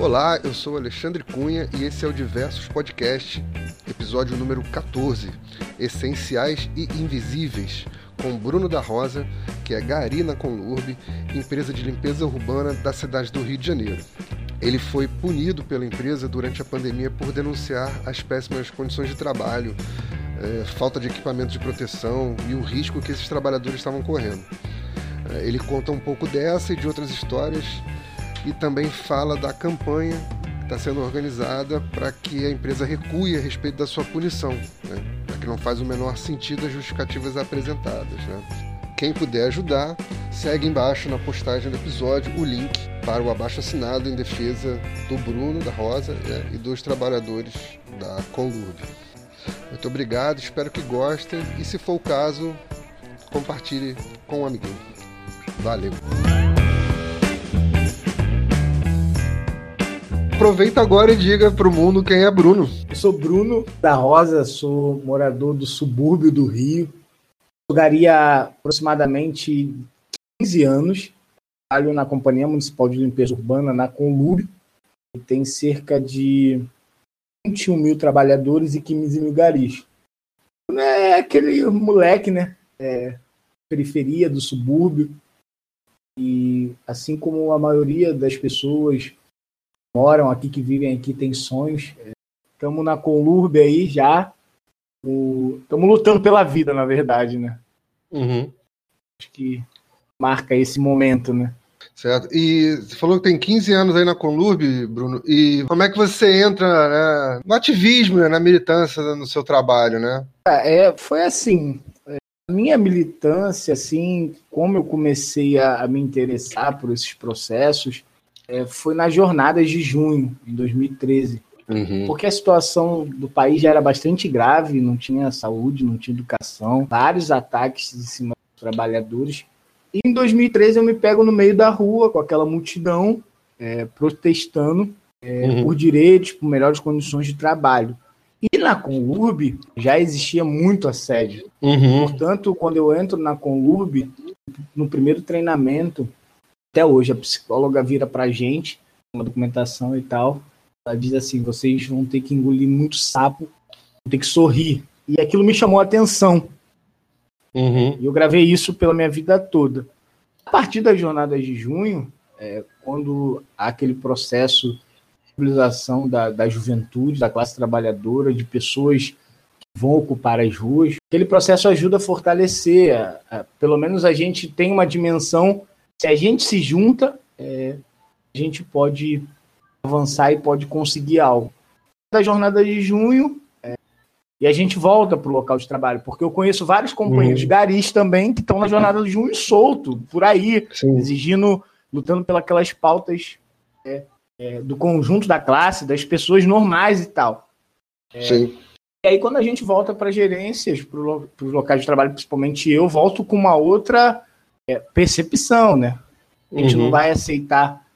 Olá, eu sou Alexandre Cunha e esse é o Diversos Podcast, episódio número 14, Essenciais e Invisíveis, com Bruno da Rosa, que é gari na Conlurb, empresa de limpeza urbana da cidade do Rio de Janeiro. Ele foi punido pela empresa durante a pandemia por denunciar as péssimas condições de trabalho, é, falta de equipamento de proteção e o risco que esses trabalhadores estavam correndo. É, ele conta um pouco dessa e de outras histórias e também fala da campanha que está sendo organizada para que a empresa recue a respeito da sua punição, né? que não faz o menor sentido as justificativas apresentadas. Né? Quem puder ajudar, segue embaixo na postagem do episódio o link para o abaixo assinado em defesa do Bruno, da Rosa né? e dos trabalhadores da Conlurb. Muito obrigado, espero que gostem e, se for o caso, compartilhe com um amiguinho. Valeu! Aproveita agora e diga para o mundo quem é Bruno. Eu sou Bruno da Rosa, sou morador do subúrbio do Rio. Jogaria aproximadamente 15 anos. Trabalho na Companhia Municipal de Limpeza Urbana, na Conlube. Tem cerca de 21 mil trabalhadores e 15 mil garis. É aquele moleque, né? É, periferia do subúrbio. E assim como a maioria das pessoas moram aqui, que vivem aqui, têm sonhos. Estamos na Conlurbe aí já. Estamos lutando pela vida, na verdade, né? Uhum. Acho que marca esse momento, né? Certo. E você falou que tem 15 anos aí na Conlurbe, Bruno. E como é que você entra né, no ativismo, né, na militância no seu trabalho, né? É, foi assim. A minha militância, assim, como eu comecei a, a me interessar por esses processos, é, foi nas jornadas de junho, em 2013. Uhum. Porque a situação do país já era bastante grave, não tinha saúde, não tinha educação, vários ataques em cima dos trabalhadores. E em 2013 eu me pego no meio da rua com aquela multidão é, protestando é, uhum. por direitos, por melhores condições de trabalho. E na Conlurb já existia muito assédio. Uhum. Portanto, quando eu entro na Conlurb, no primeiro treinamento, até hoje a psicóloga vira pra gente, uma documentação e tal, ela diz assim, vocês vão ter que engolir muito sapo, vão ter que sorrir. E aquilo me chamou a atenção. Uhum. E eu gravei isso pela minha vida toda. A partir das jornadas de junho, é, quando há aquele processo de mobilização da, da juventude, da classe trabalhadora, de pessoas que vão ocupar as ruas, aquele processo ajuda a fortalecer. A, a, pelo menos a gente tem uma dimensão se a gente se junta, é, a gente pode avançar e pode conseguir algo. Da jornada de junho, é, e a gente volta para o local de trabalho, porque eu conheço vários companheiros uhum. garis também que estão na jornada de junho solto, por aí, Sim. exigindo, lutando pelas pautas é, é, do conjunto da classe, das pessoas normais e tal. É, Sim. E aí, quando a gente volta para gerências, para os locais de trabalho, principalmente eu, volto com uma outra é, percepção, né? A gente uhum. não vai aceitar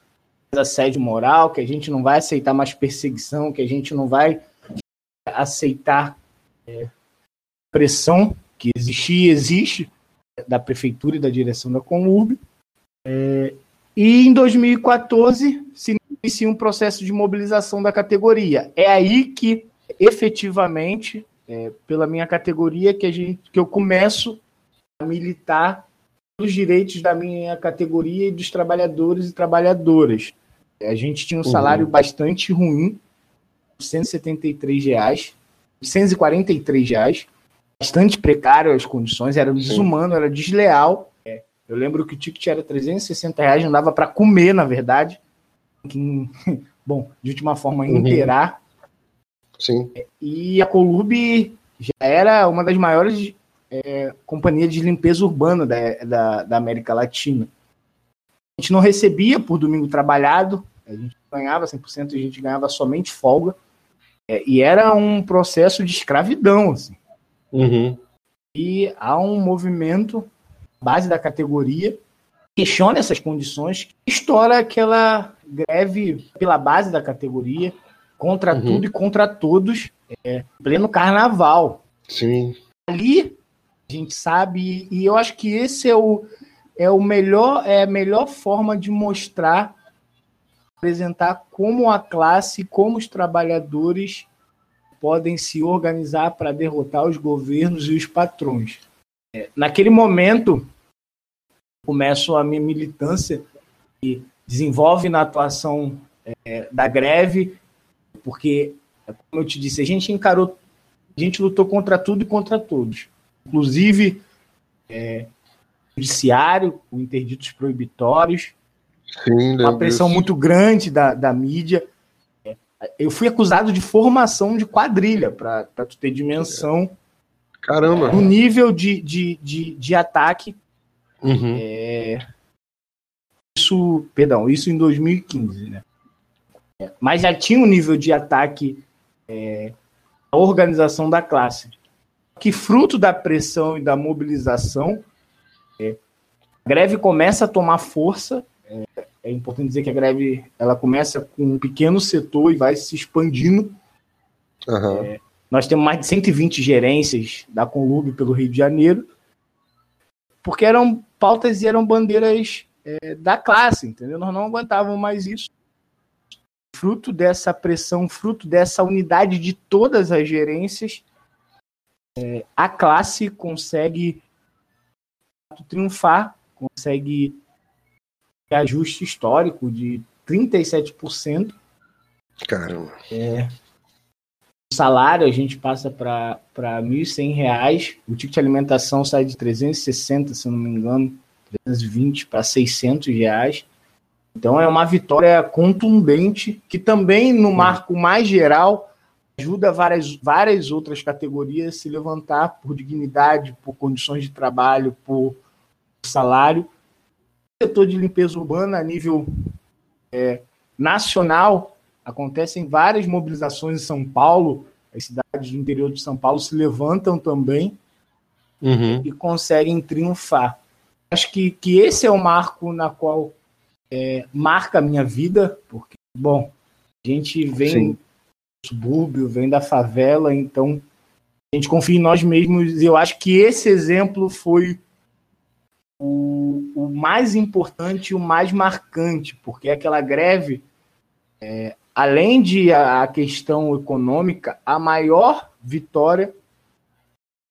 assédio moral, que a gente não vai aceitar mais perseguição, que a gente não vai aceitar é, pressão que existia e existe da prefeitura e da direção da Conurb. É, e em 2014 se inicia um processo de mobilização da categoria. É aí que efetivamente, é, pela minha categoria, que, a gente, que eu começo a militar os direitos da minha categoria e dos trabalhadores e trabalhadoras. A gente tinha um salário uhum. bastante ruim, 173 reais, 143 reais, bastante precário as condições, era desumano, era desleal. É, eu lembro que o ticket era 360 reais, não dava para comer, na verdade. bom, de última forma, uhum. inteirar. Sim. E a Colube já era uma das maiores é, companhia de limpeza urbana da, da, da, América Latina. A gente não recebia por domingo trabalhado, a gente ganhava 100%, a gente ganhava somente folga, é, e era um processo de escravidão. Assim. Uhum. E há um movimento, base da categoria, questiona essas condições, estoura aquela greve pela base da categoria, contra uhum. tudo e contra todos, é, pleno carnaval. Sim. Ali gente sabe, e eu acho que esse é o, é o melhor, é a melhor forma de mostrar apresentar como a classe, como os trabalhadores podem se organizar para derrotar os governos e os patrões. É, naquele momento, começo a minha militância e desenvolve na atuação é, da greve, porque, como eu te disse, a gente encarou, a gente lutou contra tudo e contra todos, inclusive é, judiciário, com interditos proibitórios, Sim, uma pressão isso. muito grande da, da mídia. Eu fui acusado de formação de quadrilha, para tu ter dimensão. Caramba! O nível de, de, de, de ataque. Uhum. É, isso, perdão, isso em 2015, né? Mas já tinha um nível de ataque é, à organização da classe. Que fruto da pressão e da mobilização, é, a greve começa a tomar força é, é, importante dizer que a greve ela começa com um pequeno setor e vai se expandindo. Uhum. É, nós temos mais de 120 gerências da Conlub pelo Rio de Janeiro, porque eram pautas e eram bandeiras é, da classe, entendeu? Nós não aguentávamos mais isso. Fruto dessa pressão, fruto dessa unidade de todas as gerências, é, a classe consegue triunfar, consegue ajuste histórico de 37%. Caramba. É, o salário a gente passa para R$ 1.100. O ticket de alimentação sai de 360, se não me engano, 320 para 600 reais. Então é uma vitória contundente que também no marco mais geral ajuda várias, várias outras categorias a se levantar por dignidade, por condições de trabalho, por salário setor de limpeza urbana a nível é, nacional, acontecem várias mobilizações em São Paulo, as cidades do interior de São Paulo se levantam também uhum. e conseguem triunfar. Acho que, que esse é o marco na qual é, marca a minha vida, porque, bom, a gente vem Sim. Subúrbio, vem da favela, então a gente confia em nós mesmos e eu acho que esse exemplo foi o, o mais importante e o mais marcante, porque aquela greve, é, além de a, a, questão econômica, a maior vitória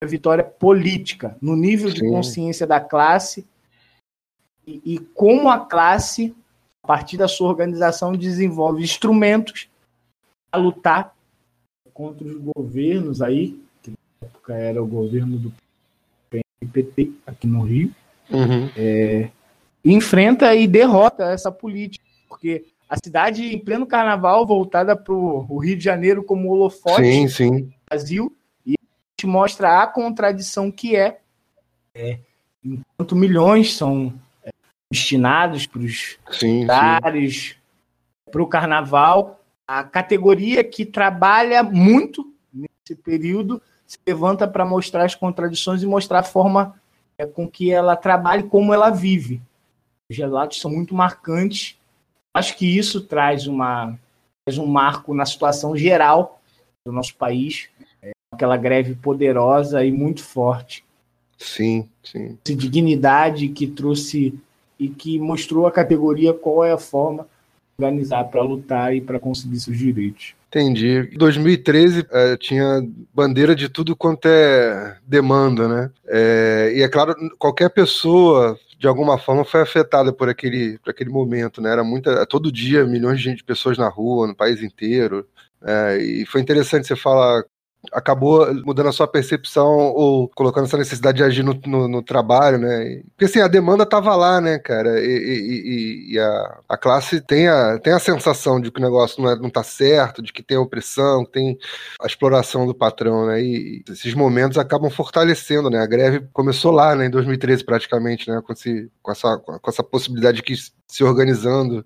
é a vitória política, no nível Sim. de consciência da classe e, e como a classe, a partir da sua organização, desenvolve instrumentos a lutar contra os governos aí, que na época era o governo do PT aqui no Rio, Uhum. É, enfrenta e derrota essa política, porque a cidade em pleno carnaval voltada para o Rio de Janeiro como holofote sim, sim. do Brasil e a gente mostra a contradição que é, é enquanto milhões são é, destinados para os lugares, para o carnaval, a categoria que trabalha muito nesse período se levanta para mostrar as contradições e mostrar a forma é com que ela trabalhe como ela vive. Os relatos são muito marcantes. Acho que isso traz, uma, traz um marco na situação geral do nosso país. É aquela greve poderosa e muito forte. Sim, sim. De dignidade que trouxe e que mostrou a categoria qual é a forma organizar para lutar e para conseguir seus direitos. Entendi. Em 2013 é, tinha bandeira de tudo quanto é demanda, né? É, e é claro, qualquer pessoa de alguma forma foi afetada por aquele, por aquele momento, né? Era muita, todo dia milhões de pessoas na rua, no país inteiro. É, e foi interessante você falar acabou mudando a sua percepção ou colocando essa necessidade de agir no, no, no trabalho, né? Porque assim, a demanda tava lá, né, cara? E, e, e, a, a classe tem a, tem a sensação de que o negócio não, é, não tá certo, de que tem a opressão, tem a exploração do patrão, né? E esses momentos acabam fortalecendo, né? A greve começou lá, né, em 2013 praticamente, né? Com, esse, com, essa, com essa possibilidade de que se organizando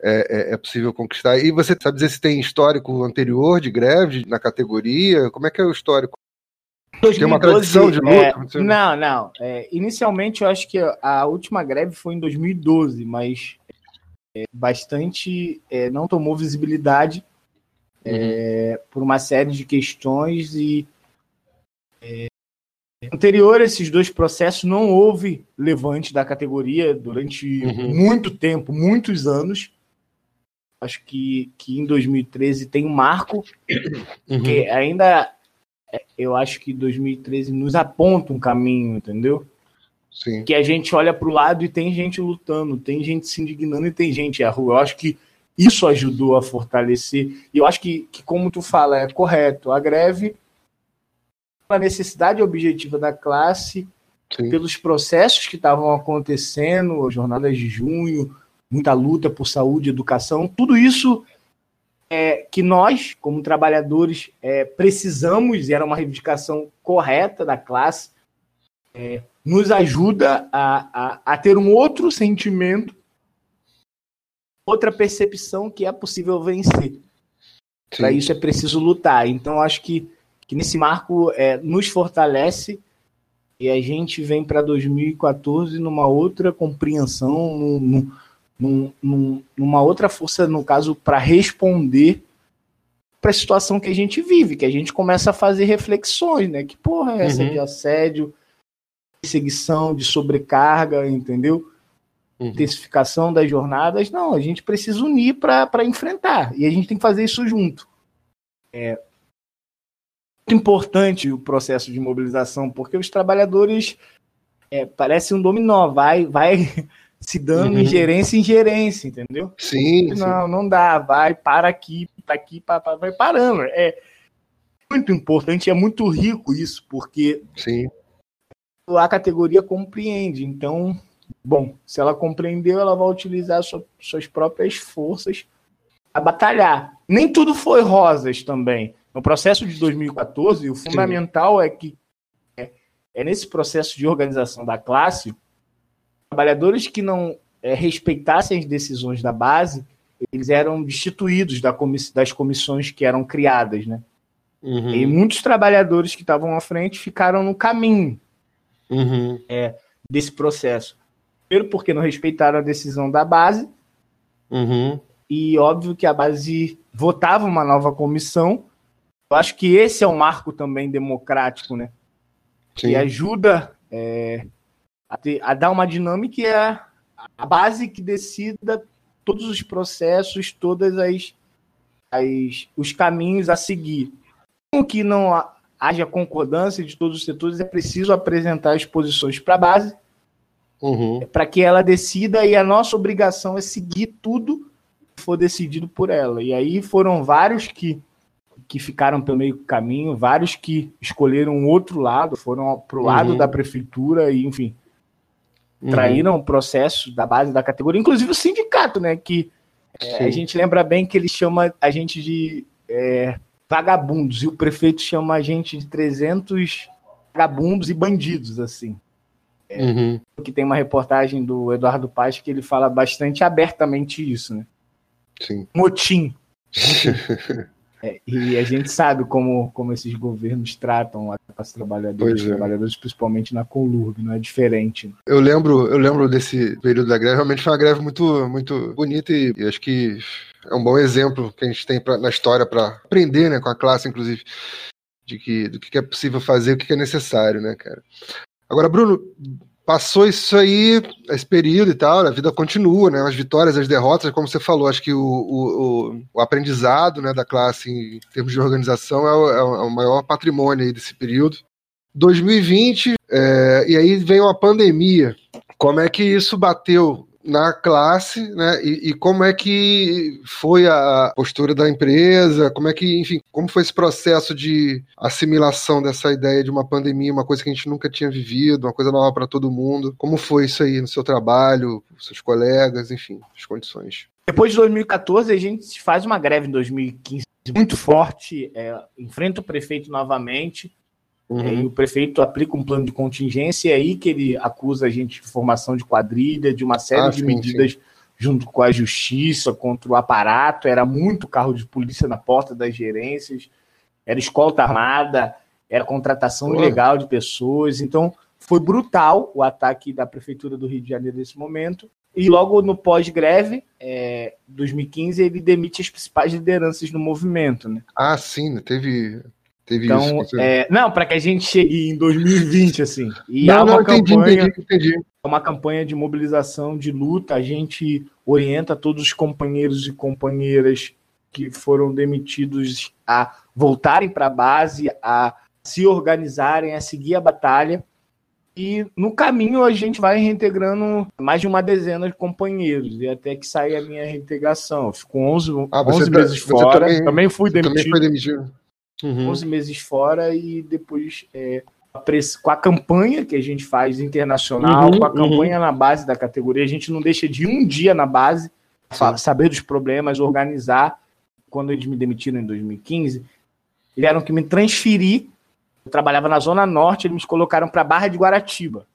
é, é, é, possível conquistar. E você sabe dizer se tem histórico anterior de greve na categoria? Como é que é o histórico? 2012, tem uma tradição de luta? É, não, não. É, inicialmente, eu acho que a última greve foi em 2012, mas é, bastante é, não tomou visibilidade uhum. por uma série de questões e anterior a esses dois processos não houve levante da categoria durante uhum. muito tempo, muitos anos. Acho que, que em 2013 tem um marco, uhum. que ainda é, eu acho que 2013 nos aponta um caminho, entendeu? Sim. Que a gente olha para o lado e tem gente lutando, tem gente se indignando e tem gente à rua. Eu acho que isso ajudou a fortalecer. E eu acho que, que como tu fala, é correto. A greve, a necessidade objetiva da classe, Sim. pelos processos que estavam acontecendo, as jornadas de junho, muita luta por saúde, educação, tudo isso é, que nós, como trabalhadores, é, precisamos, e era uma reivindicação correta da classe, é, nos ajuda a, a, a, ter um outro sentimento, outra percepção que é possível vencer. Para isso é preciso lutar. Então, acho que, que nesse marco é, nos fortalece e a gente vem para 2014 numa outra compreensão, num, num, num, numa outra força, no caso, para responder para a situação que a gente vive, que a gente começa a fazer reflexões, né? Que porra é essa uhum. de assédio, perseguição, de sobrecarga, entendeu? Uhum. Intensificação das jornadas. Não, a gente precisa unir para enfrentar. E a gente tem que fazer isso junto. É muito importante o processo de mobilização, porque os trabalhadores é, parece um dominó, vai, vai se dando uhum. ingerência em gerência, entendeu? Sim. Não, sim. não dá, vai, para aqui, para aqui, para, para, vai parando. É muito importante, é muito rico isso, porque sim. a categoria compreende. Então, bom, se ela compreendeu, ela vai utilizar sua, suas próprias forças a batalhar. Nem tudo foi rosas também. No processo de 2014, o fundamental sim. é que é, é nesse processo de organização da classe trabalhadores que não é, respeitassem as decisões da base, eles eram destituídos da comiss das comissões que eram criadas, né? Uhum. E muitos trabalhadores que estavam à frente ficaram no caminho uhum. é, desse processo. Primeiro porque não respeitaram a decisão da base, uhum. e óbvio que a base votava uma nova comissão. Eu acho que esse é um marco também democrático, né? Sim. Que ajuda é, a, ter, a dar uma dinâmica e é a base que decida todos os processos, todas as, as os caminhos a seguir. Com que não haja concordância de todos os setores, é preciso apresentar as posições para a base, uhum. para que ela decida, e a nossa obrigação é seguir tudo que for decidido por ela. E aí foram vários que, que ficaram pelo meio caminho, vários que escolheram outro lado, foram para o lado uhum. da prefeitura, e enfim, uhum. traíram o processo da base da categoria, inclusive o sindicato, né? Que é, a gente lembra bem que ele chama a gente de é, vagabundos, e o prefeito chama a gente de 300 vagabundos e bandidos, assim. É, uhum. Que tem uma reportagem do Eduardo Paz que ele fala bastante abertamente isso, né? Sim. Motim. É, e a gente sabe como, como esses governos tratam as trabalhadores, é. trabalhadores principalmente na Colurb, não é diferente. Eu lembro, eu lembro desse período da greve, realmente foi uma greve muito, muito bonita e, e acho que é um bom exemplo que a gente tem pra, na história para aprender, né, com a classe, inclusive, de que, do que é possível fazer, o que é necessário, né, cara. Agora, Bruno, passou isso aí, esse período e tal, a vida continua, né? As vitórias, as derrotas, como você falou, acho que o, o, o aprendizado né, da classe em termos de organização é o, é o maior patrimônio aí desse período. 2020, é, e aí vem uma pandemia. Como é que isso bateu na classe, né? E, e, como é que foi a postura da empresa? Como é que, enfim, como foi esse processo de assimilação dessa ideia de uma pandemia, uma coisa que a gente nunca tinha vivido, uma coisa nova para todo mundo? Como foi isso aí no seu trabalho, seus colegas, enfim, as condições? Depois de 2014, a gente faz uma greve em 2015 muito forte, é, enfrenta o prefeito novamente. Uhum. É, e o prefeito aplica um plano de contingência, e é aí que ele acusa a gente de formação de quadrilha, de uma série ah, de sim, medidas sim. junto com a justiça, contra o aparato. Era muito carro de polícia na porta das gerências, era escolta armada, era contratação uhum. ilegal de pessoas. Então, foi brutal o ataque da Prefeitura do Rio de Janeiro nesse momento. E logo no pós-greve, é, 2015, ele demite as principais lideranças do movimento. Né? Ah, sim, teve Teve então, isso. É, não, para que a gente chegue em 2020, assim. E não, há uma não, campanha, entendi, entendi. uma campanha de mobilização, de luta. A gente orienta todos os companheiros e companheiras que foram demitidos a voltarem para a base, a se organizarem, a seguir a batalha. E no caminho a gente vai reintegrando mais de uma dezena de companheiros, e até que saia a minha reintegração. Eu fico 11, ah, 11 tá, meses fora, também, também, fui demitido. Também foi demitido. Uhum. 11 meses fora e depois é, com a campanha que a gente faz internacional, uhum, com a campanha uhum. na base da categoria, a gente não deixa de um dia na base, saber dos problemas, organizar. Quando eles me demitiram em 2015, eles eram que me transferir eu trabalhava na Zona Norte, eles me colocaram para Barra de Guaratiba.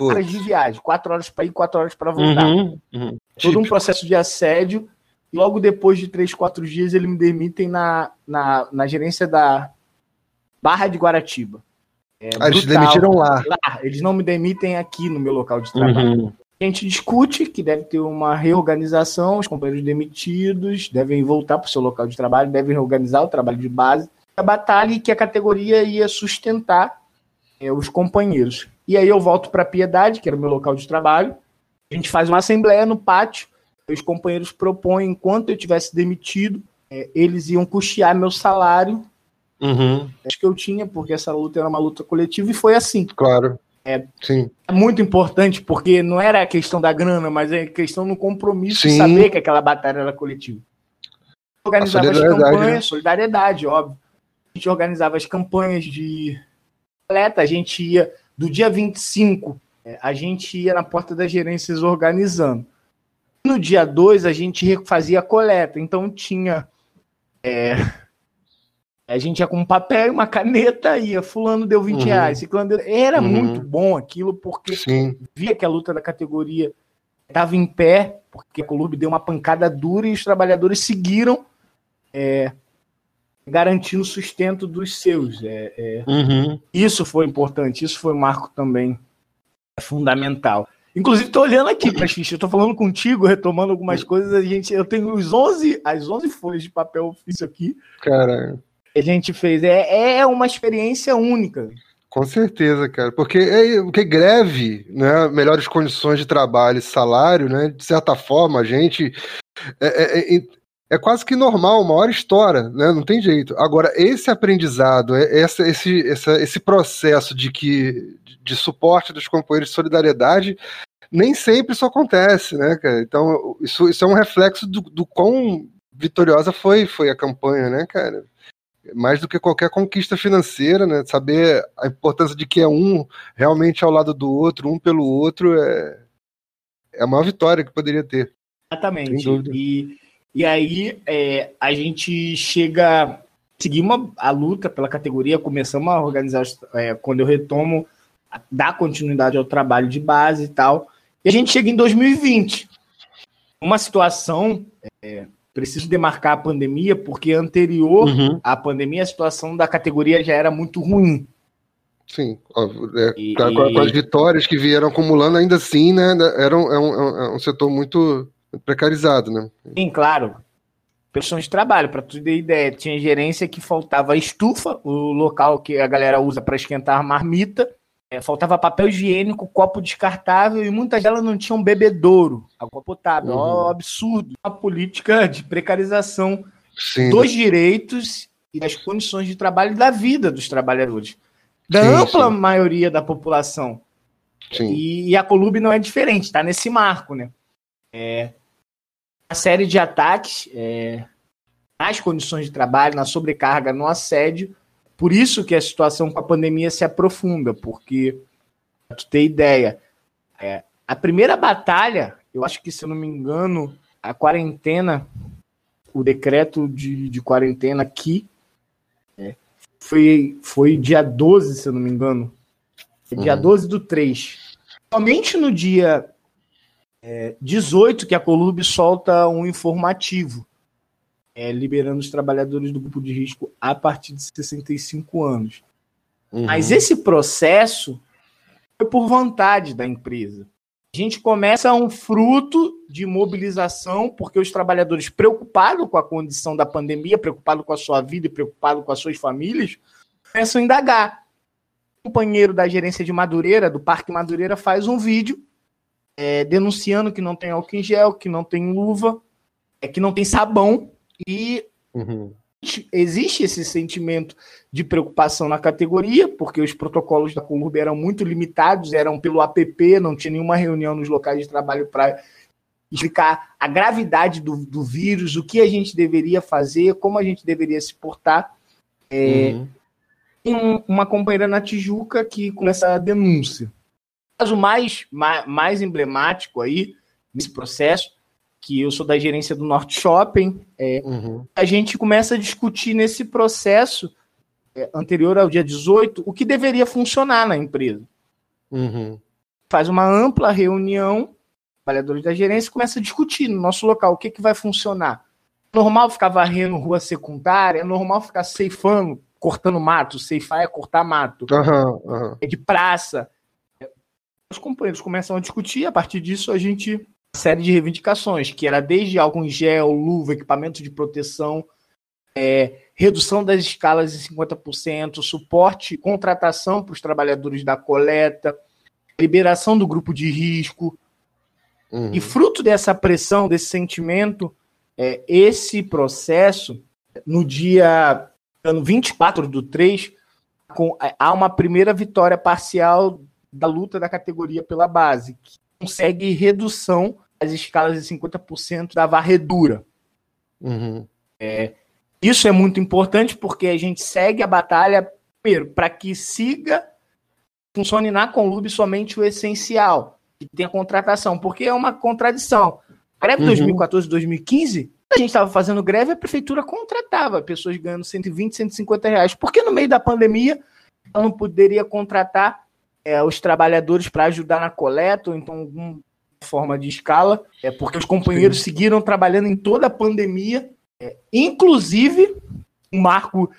Horas de viagem, quatro horas para ir, quatro horas para voltar. Uhum, uhum. Todo um processo de assédio. Logo depois de três, quatro dias, eles me demitem na, na, na gerência da Barra de Guaratiba. É ah, eles demitiram lá. lá. Eles não me demitem aqui no meu local de trabalho. Uhum. A gente discute que deve ter uma reorganização, os companheiros demitidos devem voltar para o seu local de trabalho, devem reorganizar o trabalho de base a batalha e que a categoria ia sustentar é, os companheiros. E aí eu volto para a Piedade, que era o meu local de trabalho. A gente faz uma assembleia no pátio. Os companheiros propõem, enquanto eu tivesse demitido, é, eles iam custear meu salário. Uhum. Acho que eu tinha, porque essa luta era uma luta coletiva e foi assim. Claro. É, Sim. é muito importante, porque não era a questão da grana, mas é a questão do compromisso Sim. de saber que aquela batalha era coletiva. Organizava as campanhas, né? solidariedade, óbvio a gente organizava as campanhas de coleta, a gente ia do dia 25, é, a gente ia na porta das gerências organizando. No dia 2, a gente fazia a coleta, então tinha. É, a gente ia com um papel e uma caneta, ia, fulano deu 20 uhum. reais, ciclano deu... Era uhum. muito bom aquilo, porque Sim. via que a luta da categoria estava em pé, porque o clube deu uma pancada dura e os trabalhadores seguiram é, garantindo o sustento dos seus. É, é, uhum. Isso foi importante, isso foi um marco também fundamental. Inclusive, estou olhando aqui para as fichas, estou falando contigo, retomando algumas coisas. A gente, eu tenho os 11, as 11 folhas de papel ofício aqui. Cara. A gente fez. É, é uma experiência única. Com certeza, cara. Porque, é, porque greve, né, melhores condições de trabalho e salário, né, de certa forma, a gente. É, é, é quase que normal, uma hora estoura, né? Não tem jeito. Agora, esse aprendizado, é, essa, esse, essa, esse processo de que de suporte dos companheiros de solidariedade, nem sempre isso acontece, né, cara? Então, isso, isso é um reflexo do, do quão vitoriosa foi, foi a campanha, né, cara? Mais do que qualquer conquista financeira, né? Saber a importância de que é um realmente ao lado do outro, um pelo outro, é, é a maior vitória que poderia ter. Exatamente. E e aí é, a gente chega, seguimos a luta pela categoria, começamos a organizar, é, quando eu retomo, dar continuidade ao trabalho de base e tal. E a gente chega em 2020. Uma situação, é, preciso demarcar a pandemia, porque anterior uhum. à pandemia a situação da categoria já era muito ruim. Sim, é, e, com, com, as vitórias que vieram acumulando, ainda assim, né, era um, é um, é um setor muito precarizado, né? Sim, claro. Pessoas de trabalho, para tu ter ideia. Tinha gerência que faltava estufa, o local que a galera usa para esquentar marmita. É, faltava papel higiênico, copo descartável e muitas delas não tinham bebedouro, água potável. Uhum. Ó, absurdo. Uma política de precarização sim, dos né? direitos e das condições de trabalho e da vida dos trabalhadores. Da sim, ampla sim. maioria da população. E, e, a Colube não é diferente, está nesse marco, né? É, série de ataques é, nas condições de trabalho, na sobrecarga, no assédio. Por isso que a situação com a pandemia se aprofunda, porque, para tu ter ideia, é, a primeira batalha, eu acho que, se eu não me engano, a quarentena, o decreto de, de quarentena aqui, é, foi, foi dia 12, se eu não me engano. Dia uhum. 12 do 3. Somente no dia é, 18 que a Colube solta um informativo, é, liberando os trabalhadores do grupo de risco a partir de 65 anos. Uhum. Mas esse processo foi por vontade da empresa. A gente começa um fruto de mobilização, porque os trabalhadores preocupados com a condição da pandemia, preocupados com a sua vida e preocupados com as suas famílias, começam a indagar. O companheiro da gerência de Madureira, do Parque Madureira, faz um vídeo é, denunciando que não tem álcool em gel, que não tem luva, é, que não tem sabão, e uhum existe esse sentimento de preocupação na categoria, porque os protocolos da Colurb eram muito limitados, eram pelo app, não tinha nenhuma reunião nos locais de trabalho para explicar a gravidade do, do, vírus, o que a gente deveria fazer, como a gente deveria se portar. É, uhum. Tem um, uma companheira na Tijuca que começa a denúncia. O caso mais, mais, mais emblemático aí nesse processo que eu sou da gerência do Norte Shopping, é, uhum. a gente começa a discutir nesse processo é, anterior ao dia 18 o que deveria funcionar na empresa. Uhum. Faz uma ampla reunião, trabalhadores da gerência começa a discutir no nosso local o que, que vai funcionar. É normal ficar varrendo rua secundária, é normal ficar ceifando, cortando mato, ceifar é cortar mato. Uhum, é de praça. Os companheiros começam a discutir, a partir disso a gente série de reivindicações, que era desde álcool em gel, luva, equipamento de proteção, é, redução das escalas em 50%, suporte, contratação para os trabalhadores da coleta, liberação do grupo de risco. Uhum. E fruto dessa pressão, desse sentimento, é, esse processo, no dia ano 24 do 3, com, é, há uma primeira vitória parcial da luta da categoria pela base, que consegue redução das escalas de 50% da varredura. Uhum. É, isso é muito importante porque a gente segue a batalha, primeiro, para que siga, funcione na Conlube somente o essencial, que tem a contratação, porque é uma contradição. Greve uhum. 2014, 2015, a gente estava fazendo greve, a prefeitura contratava pessoas ganhando 120, 150 reais. Porque no meio da pandemia ela não poderia contratar é, os trabalhadores para ajudar na coleta, ou então algum forma de escala, é porque os companheiros Sim. seguiram trabalhando em toda a pandemia, é, inclusive o marco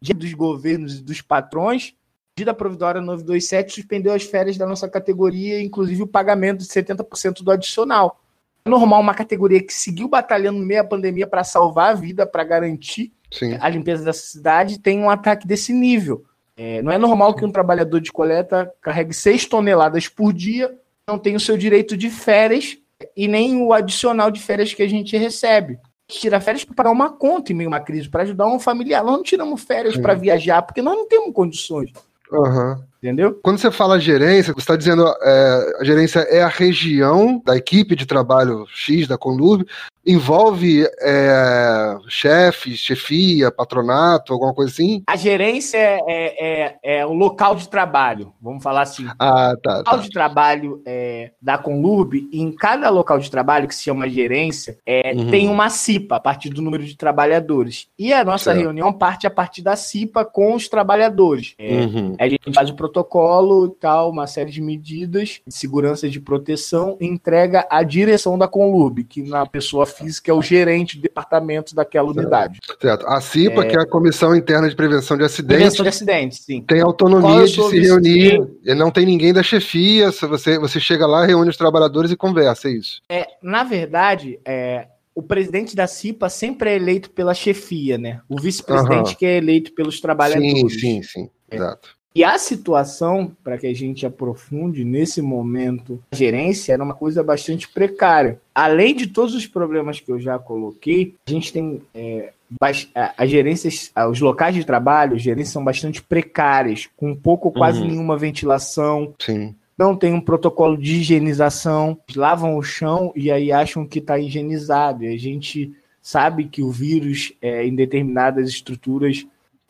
dos governos e dos patrões, a medida provisória 927 suspendeu as férias da nossa categoria, inclusive o pagamento de 70% do adicional. É normal uma categoria que seguiu batalhando no meio da pandemia para salvar a vida, para garantir Sim. a limpeza da cidade, tem um ataque desse nível. É, não é normal que um trabalhador de coleta carregue 6 toneladas por dia, não tem o seu direito de férias e nem o adicional de férias que a gente recebe. Tira férias para pagar uma conta em meio a uma crise, para ajudar um familiar. Nós não tiramos férias para viajar, porque nós não temos condições. Uhum. Entendeu? Quando você fala gerência, você está dizendo é, a gerência é a região da equipe de trabalho X da Conlurb, envolve é, chefes, chefia, patronato, alguma coisa assim? A gerência é, é, é, o local de trabalho, vamos falar assim. Ah, tá. O local tá. de trabalho é, da Conlurb, em cada local de trabalho que se chama gerência, é, uhum. tem uma CIPA a partir do número de trabalhadores. E a nossa certo. reunião parte a partir da CIPA com os trabalhadores. É, uhum. A gente faz o protocolo e tal, uma série de medidas de segurança de proteção entrega à direção da Conlurb, que na pessoa física é o gerente de departamento daquela unidade. Certo. A CIPA, é... que é a Comissão Interna de Prevenção de Acidentes. Prevenção de Acidentes, sim. Tem autonomia de se reunir. E não tem ninguém da chefia. Você, você chega lá, reúne os trabalhadores e conversa, é isso. É, na verdade, é, o presidente da CIPA sempre é eleito pela chefia, né? O vice-presidente uhum. que é eleito pelos trabalhadores. Sim, sim, sim. É. Exato. E a situação, para que a gente aprofunde nesse momento, a gerência era uma coisa bastante precária. Além de todos os problemas que eu já coloquei, a gente tem é, as gerências, os locais de trabalho, as gerências são bastante precárias, com pouco ou quase uhum. nenhuma ventilação. Sim. Não tem um protocolo de higienização, lavam o chão e aí acham que está higienizado. E a gente sabe que o vírus é, em determinadas estruturas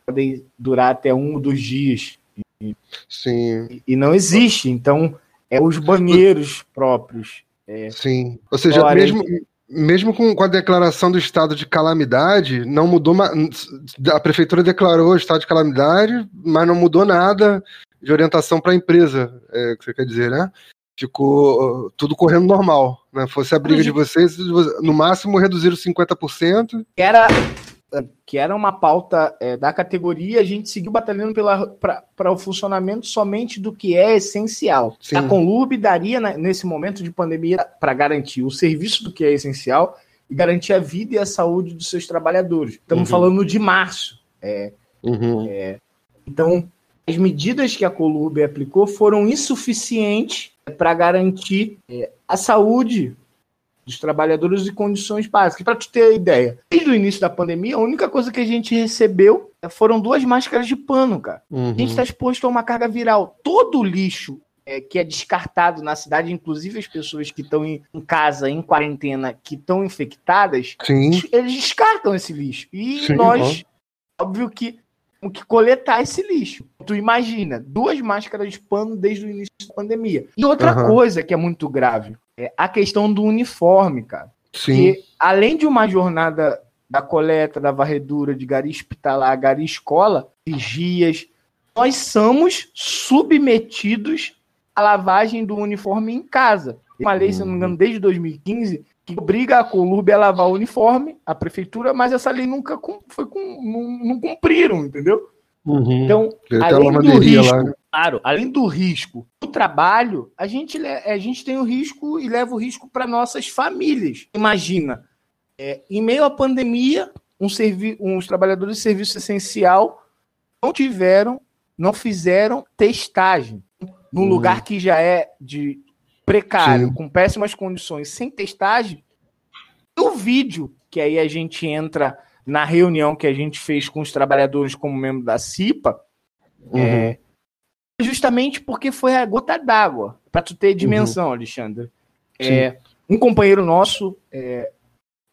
podem durar até um ou dois dias. Sim. E não existe. Então, é os banheiros próprios. É, Sim. Ou seja, mesmo, mesmo com, com, a declaração do estado de calamidade, não mudou. A prefeitura declarou o estado de calamidade, mas não mudou nada de orientação para a empresa, é o que você quer dizer, né? Ficou tudo correndo normal. Né? Fosse a briga de vocês, no máximo reduziram 50%. Era que era uma pauta é, da categoria, a gente seguiu batalhando para o funcionamento somente do que é essencial. Sim. A Conlub daria, nesse momento de pandemia, para garantir o serviço do que é essencial e garantir a vida e a saúde dos seus trabalhadores. Estamos uhum. falando de março. É, uhum. é, então, as medidas que a Colube aplicou foram insuficientes para garantir é, a saúde dos trabalhadores e condições básicas. Para tu ter ideia, desde o início da pandemia, a única coisa que a gente recebeu foram duas máscaras de pano, cara. Uhum. A gente está exposto a uma carga viral. Todo o lixo é, que é descartado na cidade, inclusive as pessoas que estão em, em, casa, em quarentena, que estão infectadas, Sim. eles descartam esse lixo. E Sim, nós, ó. óbvio que que coletar esse lixo. Tu imagina, duas máscaras de pano desde o início da pandemia. E outra uhum. coisa que é muito grave, é a questão do uniforme, cara. Sim. Que, além de uma jornada da coleta, da varredura, de gari hospitalar, gari escola, vigias, nós somos submetidos à lavagem do uniforme em casa. Uma lei, se não me engano, desde 2015, que obriga a Colurbe a lavar o uniforme, a prefeitura, mas essa lei nunca foi com, não, não cumpriram, entendeu? Uhum. Então, além do risco, lá, né? claro, além do risco do trabalho, a gente, a gente tem o risco e leva o risco para nossas famílias. Imagina, é, em meio à pandemia, um servi uns trabalhadores de serviço essencial não tiveram, não fizeram testagem num uhum. lugar que já é de precário, Sim. com péssimas condições, sem testagem, o vídeo, que aí a gente entra na reunião que a gente fez com os trabalhadores como membro da CIPA, uhum. é, justamente porque foi a gota d'água, para tu ter dimensão, uhum. Alexandre. É, um companheiro nosso é,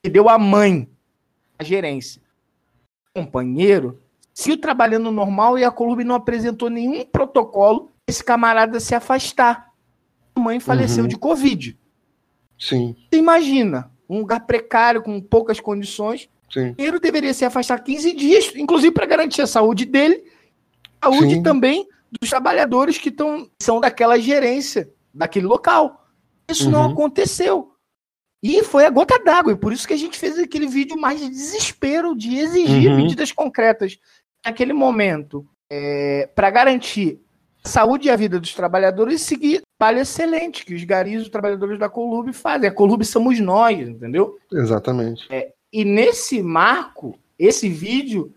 deu a mãe a gerência. companheiro seguiu trabalhando normal e a Colube não apresentou nenhum protocolo esse camarada se afastar mãe faleceu uhum. de Covid. Sim. Você imagina, um lugar precário, com poucas condições. Sim. Ele deveria se afastar 15 dias, inclusive para garantir a saúde dele, a saúde Sim. também dos trabalhadores que tão, são daquela gerência, daquele local. Isso uhum. não aconteceu. E foi a gota d'água, e por isso que a gente fez aquele vídeo mais de desespero de exigir uhum. medidas concretas naquele momento é, para garantir a saúde e a vida dos trabalhadores e seguir trabalho excelente que os garis, os trabalhadores da Colube fazem. A Colube somos nós, entendeu? Exatamente. É, e nesse marco, esse vídeo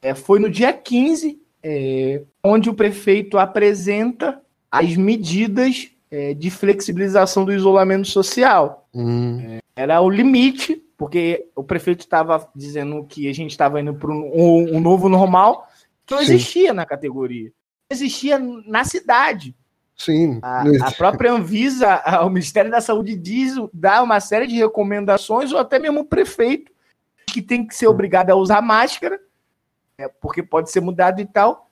é, foi no dia 15, é, onde o prefeito apresenta as medidas é, de flexibilização do isolamento social. Hum. era o limite, porque o prefeito estava dizendo que a gente estava indo para um, um, novo normal que não existia Sim. na categoria. Existia na cidade. Sim. A, a, própria Anvisa, o Ministério da Saúde diz, dá uma série de recomendações, ou até mesmo o prefeito, que tem que ser obrigado a usar máscara, é, porque pode ser mudado e tal.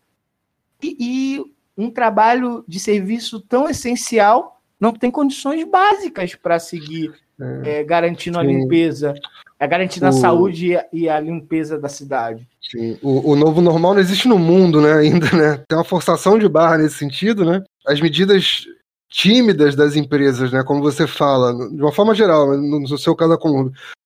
E, e, um trabalho de serviço tão essencial não tem condições básicas para seguir é, é, garantindo sim. a limpeza, é, garantindo o... a saúde e a limpeza da cidade. Sim, o, o, novo normal não existe no mundo, né, ainda, né? Tem uma forçação de barra nesse sentido, né? as medidas tímidas das empresas, né, como você fala, de uma forma geral, no seu caso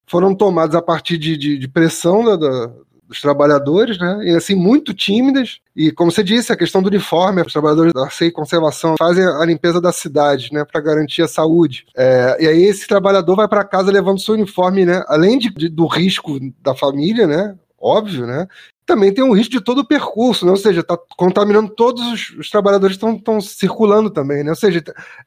foram tomadas a partir de, de, de pressão da, da, dos trabalhadores, né, e assim, muito tímidas, e como você disse, a questão do uniforme, os trabalhadores da CEI Conservação fazem a limpeza da cidade, né, para garantir a saúde, é, e aí esse trabalhador vai para casa levando seu uniforme, né, além de, de, do risco da família, né, óbvio, né? também tem um risco de todo o percurso, né? ou seja, está contaminando todos os, os trabalhadores que estão circulando também, né? ou seja,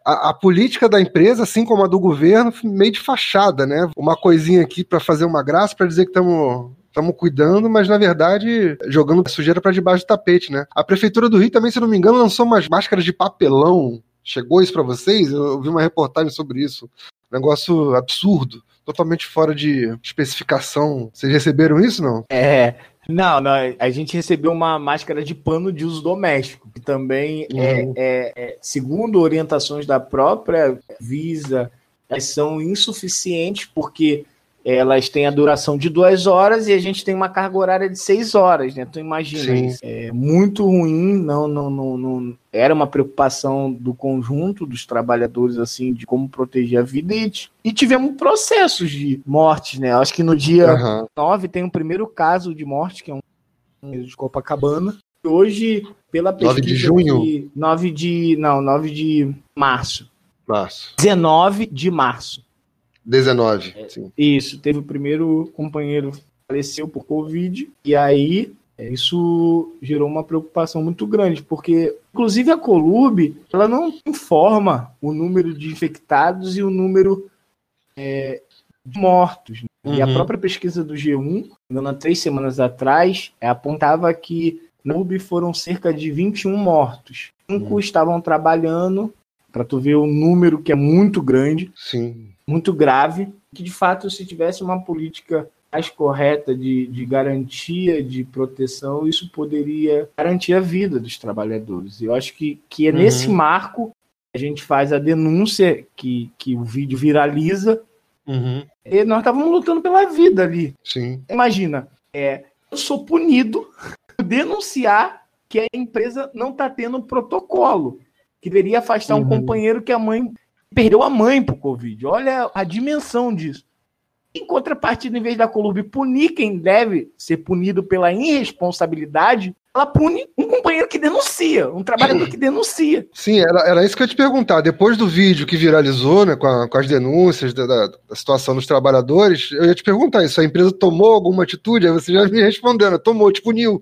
a, a, política da empresa, assim como a do governo, meio de fachada, né? Uma coisinha aqui para fazer uma graça, para dizer que estamos estamos cuidando, mas na verdade jogando sujeira para debaixo do tapete, né? A prefeitura do Rio também, se não me engano, lançou umas máscaras de papelão. Chegou isso para vocês? Eu vi uma reportagem sobre isso. Negócio absurdo, totalmente fora de especificação. Vocês receberam isso, não? É, não, não, a gente recebeu uma máscara de pano de uso doméstico, que também é, uhum. é, é, segundo orientações da própria Visa, elas são insuficientes porque elas têm a duração de duas horas e a gente tem uma carga horária de seis horas, né? Tu imagina, é muito ruim, não, não, não, não, era uma preocupação do conjunto dos trabalhadores, assim, de como proteger a vida e, e tivemos processos de mortes, né? Acho que no dia uhum. 9 tem o um primeiro caso de morte, que é um de Copacabana. Hoje, pela pesquisa... 9 de junho? Que, 9 de... Não, 9 de março. Março. 19 de março. 19, é, sim. Isso, teve o primeiro companheiro faleceu por Covid, e aí é, isso gerou uma preocupação muito grande, porque, inclusive, a Colub, ela não informa o número de infectados e o número é, de mortos. Uhum. E a uhum. própria pesquisa do G1, há três semanas atrás, é, apontava que na Colub foram cerca de 21 mortos. Cinco uhum. estavam trabalhando, para tu ver o número que é muito grande. Sim muito grave, que de fato, se tivesse uma política mais correta de, de garantia de proteção, isso poderia garantir a vida dos trabalhadores. Eu acho que, que é uhum. nesse marco a gente faz a denúncia que, que o vídeo viraliza. Uhum. E nós estávamos lutando pela vida ali. Sim. Imagina, é, eu sou punido por denunciar que a empresa não está tendo protocolo, que deveria afastar uhum. um companheiro que a mãe perdeu a mãe pro Covid. Olha a dimensão disso. Em contrapartida, em vez da Colube punir quem deve ser punido pela irresponsabilidade, ela pune um companheiro que denuncia, um trabalhador que denuncia. Sim, era, era isso que eu ia te perguntar. Depois do vídeo que viralizou, né, com, a, com as denúncias da, da, situação dos trabalhadores, eu ia te perguntar isso. A empresa tomou alguma atitude? Aí você já me respondendo, tomou, te puniu.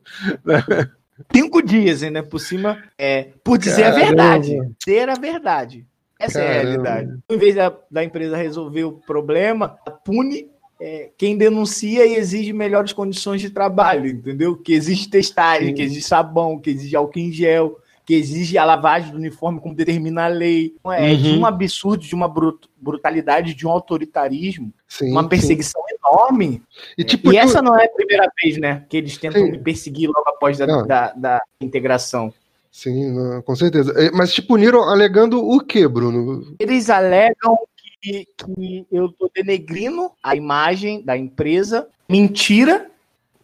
Cinco dias, ainda por cima, é, por dizer Caramba. a verdade. Ser a verdade. Essa Caramba. é a realidade. Em vez da, da empresa resolver o problema, pune é, quem denuncia e exige melhores condições de trabalho, entendeu? Que existe testagem, Sim. que existe sabão, que existe álcool em gel, que exige a lavagem do uniforme como determina a lei. Então, é uhum. de um absurdo, de uma brutalidade, de um autoritarismo, sim, uma perseguição sim. enorme. E, tipo, e tu... essa não é a primeira vez, né, que eles tentam sim. me perseguir logo após da, da, da integração. Sim, não, com certeza. É, mas te puniram alegando o que, Bruno? Eles alegam que, que eu tô denegrindo a imagem da empresa. Mentira.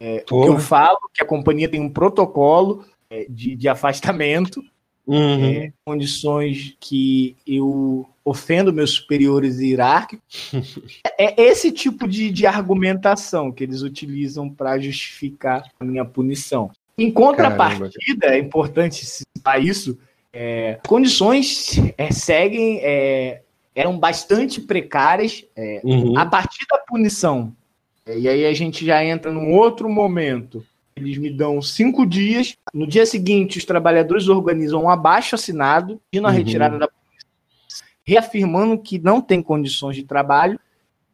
É, que eu falo que a companhia tem um protocolo é, de, de afastamento. Uhum. É, condições que eu ofendo meus superiores hierárquicos. é esse tipo de, de argumentação que eles utilizam para justificar a minha punição. Em contrapartida, Caramba. é importante citar isso, é, condições é, seguem, é, eram bastante precárias é, uhum. a partir da punição. É, e aí a gente já entra num outro momento. Eles me dão cinco dias. No dia seguinte, os trabalhadores organizam um abaixo assinado, pedindo a uhum. retirada da punição, reafirmando que não tem condições de trabalho.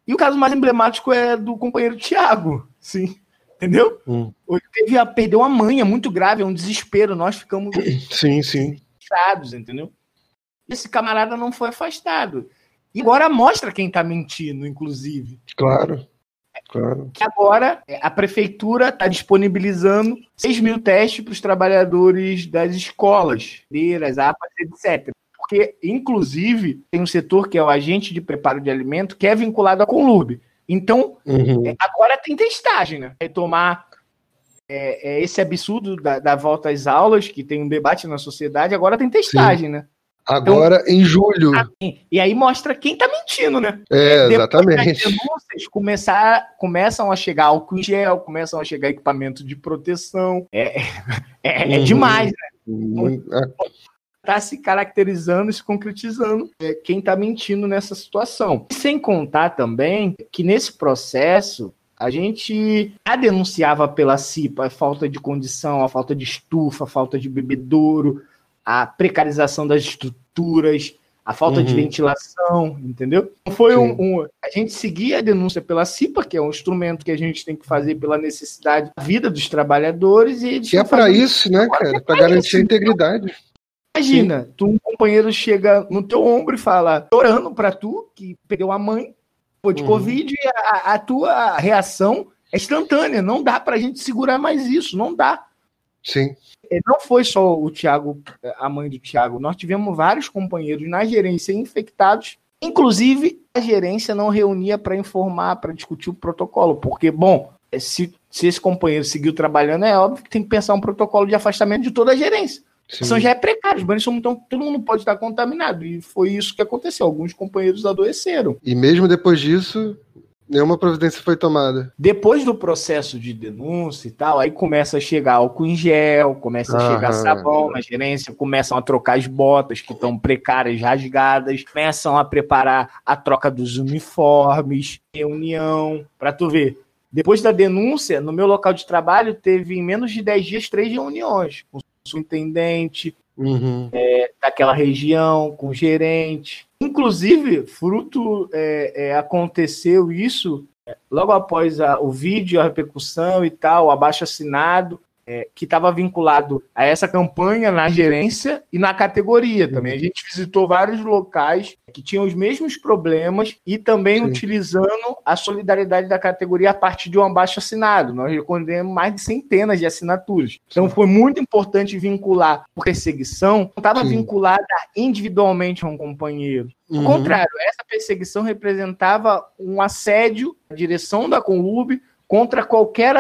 E o caso mais emblemático é do companheiro Tiago. Sim Entendeu? Hum. Teve a, perdeu a mãe, é muito grave, é um desespero. Nós ficamos. Sim, sim. Fechados, entendeu? Esse camarada não foi afastado. E agora mostra quem tá mentindo, inclusive. Claro. Claro. Que agora a prefeitura está disponibilizando 6 mil testes para os trabalhadores das escolas, as APAs, etc. Porque, inclusive, tem um setor que é o agente de preparo de alimento, que é vinculado à Conlub. Então, uhum. É, agora tem testagem, né? Retomar é, é esse absurdo da, da, volta às aulas, que tem um debate na sociedade, agora tem testagem, Sim. né? Agora então, em julho. Assim, e aí mostra quem tá mentindo, né? É, exatamente. As denúncias começar, começam a chegar álcool em gel, começam a chegar equipamento de proteção. É, é, é uhum. demais, né? Uhum está se caracterizando e se concretizando é, quem está mentindo nessa situação. Sem contar também que nesse processo a gente já denunciava pela CIPA a falta de condição, a falta de estufa, a falta de bebedouro, a precarização das estruturas, a falta uhum. de ventilação, entendeu? Foi um, um, A gente seguia a denúncia pela CIPA, que é um instrumento que a gente tem que fazer pela necessidade da vida dos trabalhadores. E que é para isso, né, cara? Para garantir a integridade. Imagina, tu, um companheiro chega no teu ombro e fala, chorando pra tu, que perdeu a mãe, foi de uhum. Covid, e a, a, tua reação é instantânea. Não dá pra gente segurar mais isso, não dá. Sim. É, não foi só o Thiago, a mãe do Thiago. Nós tivemos vários companheiros na gerência infectados Inclusive, a gerência não reunia para informar, para discutir o protocolo, porque, bom, se, se esse companheiro seguiu trabalhando, é óbvio que tem que pensar um protocolo de afastamento de toda a gerência. Sim. São já é precário, os banheiros são então todo mundo pode estar contaminado. E foi isso que aconteceu. Alguns companheiros adoeceram. E mesmo depois disso, Nenhuma providência foi tomada. Depois do processo de denúncia e tal, aí começa a chegar álcool em gel, começa a Aham. chegar sabão na gerência, começam a trocar as botas que estão precárias, rasgadas, começam a preparar a troca dos uniformes, reunião, para tu ver. Depois da denúncia, no meu local de trabalho, teve em menos de 10 dias três reuniões com o subintendente, uhum. é, daquela região, com o gerente. Inclusive, fruto é, é, aconteceu isso é, logo após a, o vídeo, a repercussão e tal, abaixo assinado é, que estava vinculado a essa campanha na gerência e na categoria também. A gente visitou vários locais que tinham os mesmos problemas e também Sim. utilizando a solidariedade da categoria a partir de um abaixo assinado. Nós recolhemos mais de centenas de assinaturas. Então foi muito importante vincular a perseguição, não estava vinculada individualmente a um companheiro. Ao uhum. contrário, essa perseguição representava um assédio à direção da Conlube contra qualquer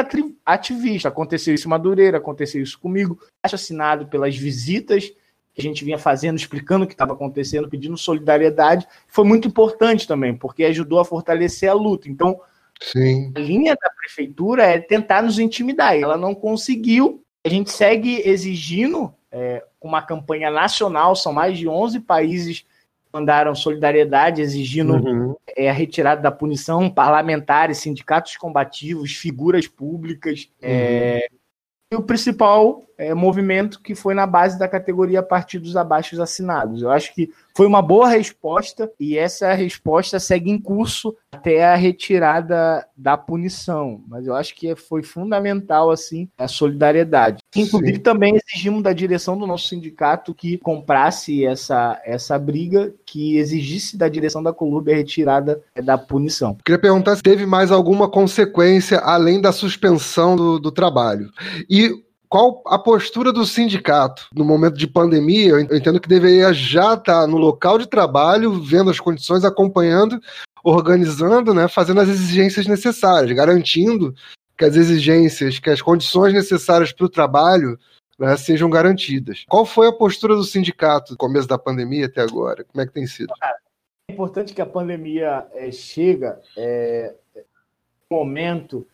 ativista. Aconteceu isso em Madureira, aconteceu isso comigo. Acho assinado pelas visitas que a gente vinha fazendo, explicando o que estava acontecendo, pedindo solidariedade. Foi muito importante também, porque ajudou a fortalecer a luta. Então, Sim. a linha da prefeitura é tentar nos intimidar. Ela não conseguiu. A gente segue exigindo é, uma campanha nacional, são mais de 11 países mandaram solidariedade exigindo uhum. é, a retirada da punição parlamentares, sindicatos combativos, figuras públicas. É, uhum. É, e o principal é, movimento que foi na base da categoria partidos abaixo assinados. Eu acho que foi uma boa resposta e essa resposta segue em curso até a retirada da punição. Mas eu acho que foi fundamental assim a solidariedade. Inclusive Sim. também exigimos da direção do nosso sindicato que comprasse essa, essa briga, que exigisse da direção da Colômbia a retirada da punição. Queria perguntar se teve mais alguma consequência além da suspensão do, do trabalho. E qual a postura do sindicato no momento de pandemia? Eu entendo que deveria já estar no local de trabalho, vendo as condições, acompanhando, organizando, né, fazendo as exigências necessárias, garantindo que as exigências, que as condições necessárias para o trabalho né, sejam garantidas. Qual foi a postura do sindicato no começo da pandemia até agora? Como é que tem sido? É importante que a pandemia é, chega é, momento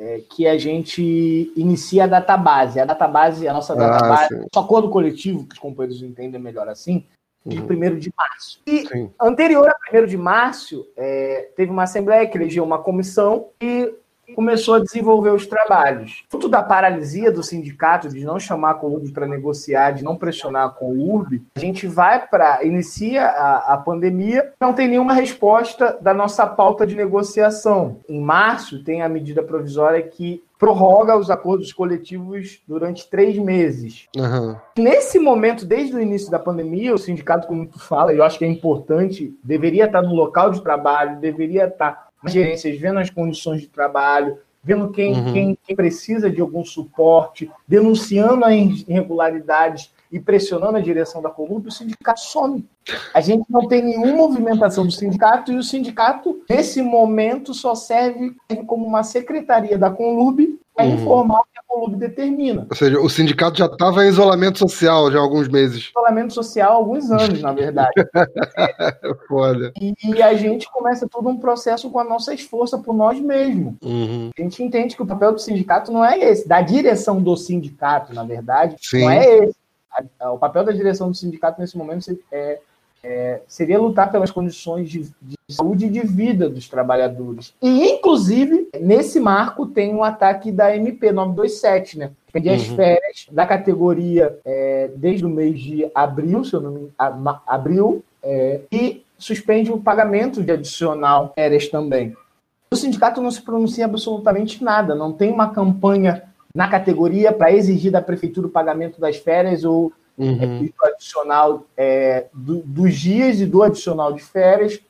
é, que a gente inicia a database. A database, a nossa ah, database, sim. o acordo coletivo, que os companheiros entendem melhor assim, de uhum. 1 de março. E sim. anterior a 1 de março, é, teve uma assembleia que elegeu uma comissão e começou a desenvolver os trabalhos. Fruto da paralisia do sindicato de não chamar com o URB para negociar, de não pressionar com o URB, a gente vai para inicia a, a pandemia, não tem nenhuma resposta da nossa pauta de negociação. Em março tem a medida provisória que prorroga os acordos coletivos durante três meses. Uhum. Nesse momento, desde o início da pandemia, o sindicato, como tu fala, eu acho que é importante, deveria estar no local de trabalho, deveria estar gerências, vendo as condições de trabalho, vendo quem, uhum. quem, quem, precisa de algum suporte, denunciando as irregularidades e pressionando a direção da Columba, o sindicato some. A gente não tem nenhuma movimentação do sindicato e o sindicato, nesse momento, só serve como uma secretaria da Conlub para uhum. informar o que a Conlub determina. Ou seja, o sindicato já estava em isolamento social já há alguns meses. Isolamento social há alguns anos, na verdade. Foda. E, e, a gente começa todo um processo com a nossa força por nós mesmos. Uhum. A gente entende que o papel do sindicato não é esse, da direção do sindicato, na verdade, Sim. não é esse. O papel da direção do sindicato nesse momento é é, seria lutar pelas condições de, de, saúde e de vida dos trabalhadores. E, inclusive, nesse marco tem um ataque da MP 927, né? Que as uhum. férias da categoria é, desde o mês de abril, se eu não me abril, é, e suspende o pagamento de adicional férias também. O sindicato não se pronuncia absolutamente nada, não tem uma campanha na categoria para exigir da prefeitura o pagamento das férias ou uhum. é, do adicional é, do, dos dias e do adicional de férias.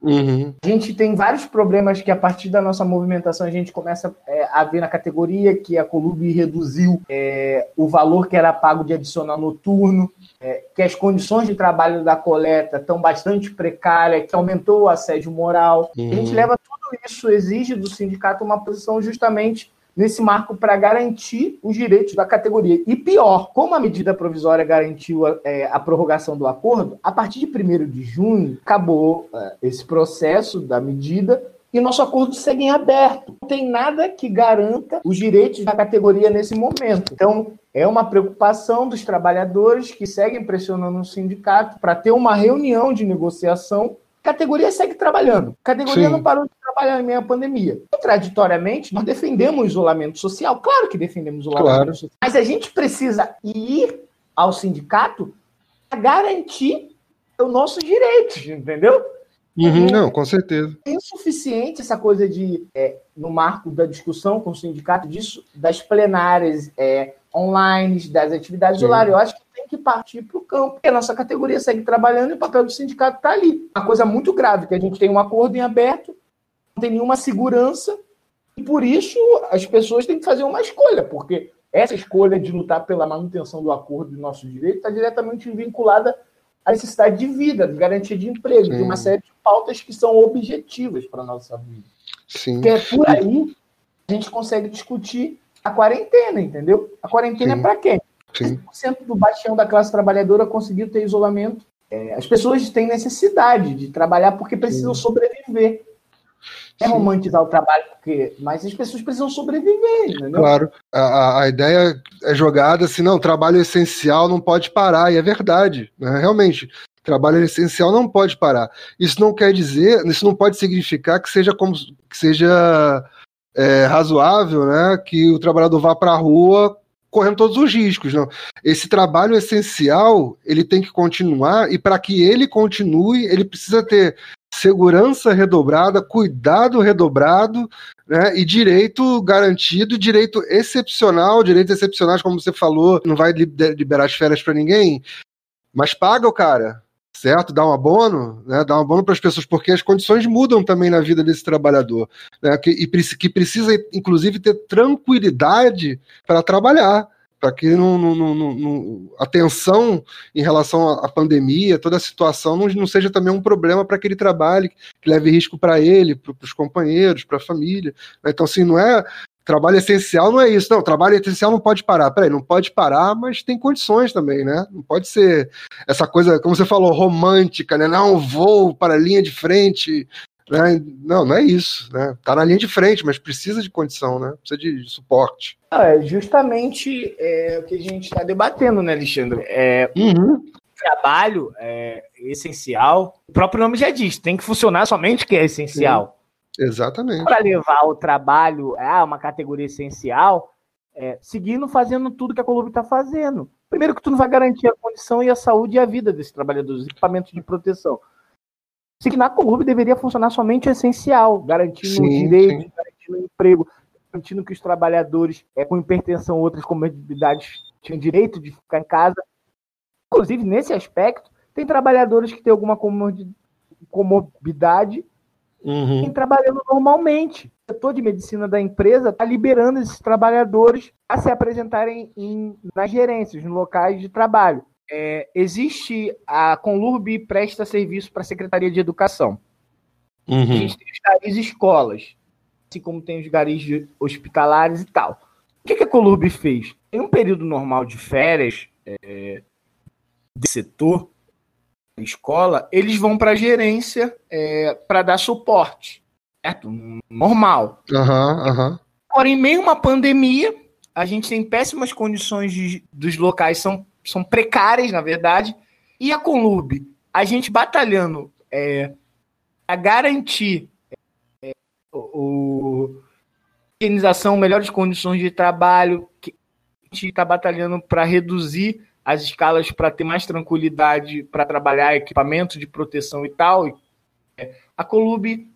Uhum. A gente tem vários problemas que, a partir da nossa movimentação, a gente começa é, a ver na categoria que a Colube reduziu é, o valor que era pago de adicional noturno, é, que as condições de trabalho da coleta estão bastante precárias, que aumentou o assédio moral. Uhum. A gente uhum. leva tudo isso, exige do sindicato uma posição justamente nesse marco para garantir os direitos da categoria. E pior, como a medida provisória garantiu a, é, a prorrogação do acordo, a partir de 1 de junho acabou é, esse processo da medida e nosso acordo segue em aberto. Não tem nada que garanta os direitos da categoria nesse momento. Então, é uma preocupação dos trabalhadores que seguem pressionando o sindicato para ter uma reunião de negociação categoria segue trabalhando. A categoria Sim. não parou de trabalhar em meio à pandemia. Contraditoriamente, nós defendemos o isolamento social. Claro que defendemos o isolamento claro. social. Mas a gente precisa ir ao sindicato para garantir os nossos direitos, entendeu? Uhum, não, com certeza. É insuficiente essa coisa de, é, no marco da discussão com o sindicato, disso, das plenárias é, online, das atividades do lar. Eu acho que tem que partir para o campo, porque a nossa categoria segue trabalhando e o papel do sindicato está ali. Uma coisa muito grave, que a gente tem um acordo em aberto, tem nenhuma segurança, e por isso as pessoas têm que fazer uma escolha, porque essa escolha de lutar pela manutenção do acordo de nossos direitos está diretamente vinculada à necessidade de vida, de garantia de emprego, Sim. de uma série de pautas que são objetivas para a nossa vida. Sim. Porque é por aí a gente consegue discutir a quarentena, entendeu? A quarentena é Sim. é para quem? Sim. 100% do bastião da classe trabalhadora conseguiu ter isolamento. É, as pessoas têm necessidade de trabalhar porque precisam Sim. sobreviver. É Sim. romantizar o trabalho, porque, mas as pessoas precisam sobreviver, entendeu? Claro. A, a ideia é jogada assim, não, trabalho essencial não pode parar, e é verdade. Né? Realmente, trabalho essencial não pode parar. Isso não quer dizer, isso não pode significar que seja como que seja é, razoável, né, que o trabalhador vá para a rua correndo todos os riscos. Não. Esse trabalho essencial ele tem que continuar e para que ele continue ele precisa ter segurança redobrada, cuidado redobrado, né, e direito garantido, direito excepcional, direitos excepcionais, como você falou, não vai liberar as férias para ninguém, mas paga o cara, certo? Dá um abono, né? Dá um abono para as pessoas, porque as condições mudam também na vida desse trabalhador, né? Que, e que precisa, inclusive, ter tranquilidade para trabalhar, para que não, não, não, a tensão em relação à pandemia, toda a situação, não, seja também um problema para aquele trabalho, que leve risco para ele, para os companheiros, para a família. Né? Então, assim, não é trabalho essencial não é isso. Não, trabalho essencial não pode parar. Peraí, não pode parar, mas tem condições também, né? Não pode ser essa coisa, como você falou, romântica, né? Não, vou para a linha de frente. Né? Não, não é isso. Né? Tá na linha de frente, mas precisa de condição, né? Precisa de, de suporte. É justamente é, o que a gente está debatendo, né, Alexandre? É, uhum. Trabalho é essencial. O próprio nome já diz, tem que funcionar somente que é essencial. Sim. Exatamente. Para levar o trabalho a uma categoria essencial, é, seguindo fazendo tudo que a Colube está fazendo. Primeiro que tu não vai garantir a condição e a saúde e a vida desses trabalhadores, equipamentos de proteção. Seguindo a Colube deveria funcionar somente o essencial, garantindo sim, direitos, sim. garantindo emprego, garantindo que os trabalhadores é, com hipertensão ou outras comorbidades tinham direito de ficar em casa. Inclusive, nesse aspecto, tem trabalhadores que têm alguma comorbidade uhum. trabalhando normalmente. O setor de medicina da empresa está liberando esses trabalhadores a se apresentarem em, nas gerências, nos locais de trabalho. É, existe a Conlurb presta serviço para a Secretaria de Educação. Uhum. Existem os garis escolas, assim como tem os garis hospitalares e tal. O que, que a Conlurb fez? Em um período normal de férias é, de setor, escola, eles vão para a gerência é, para dar suporte. Certo? Normal. Uhum, uhum. Em meio a uma pandemia, a gente tem péssimas condições de, dos locais, são, são precárias, na verdade. E a Conlub, a gente batalhando é, a garantir é, o, organização, melhores condições de trabalho, que a gente está batalhando para reduzir as escalas para ter mais tranquilidade para trabalhar, equipamento de proteção e tal. É, a Colube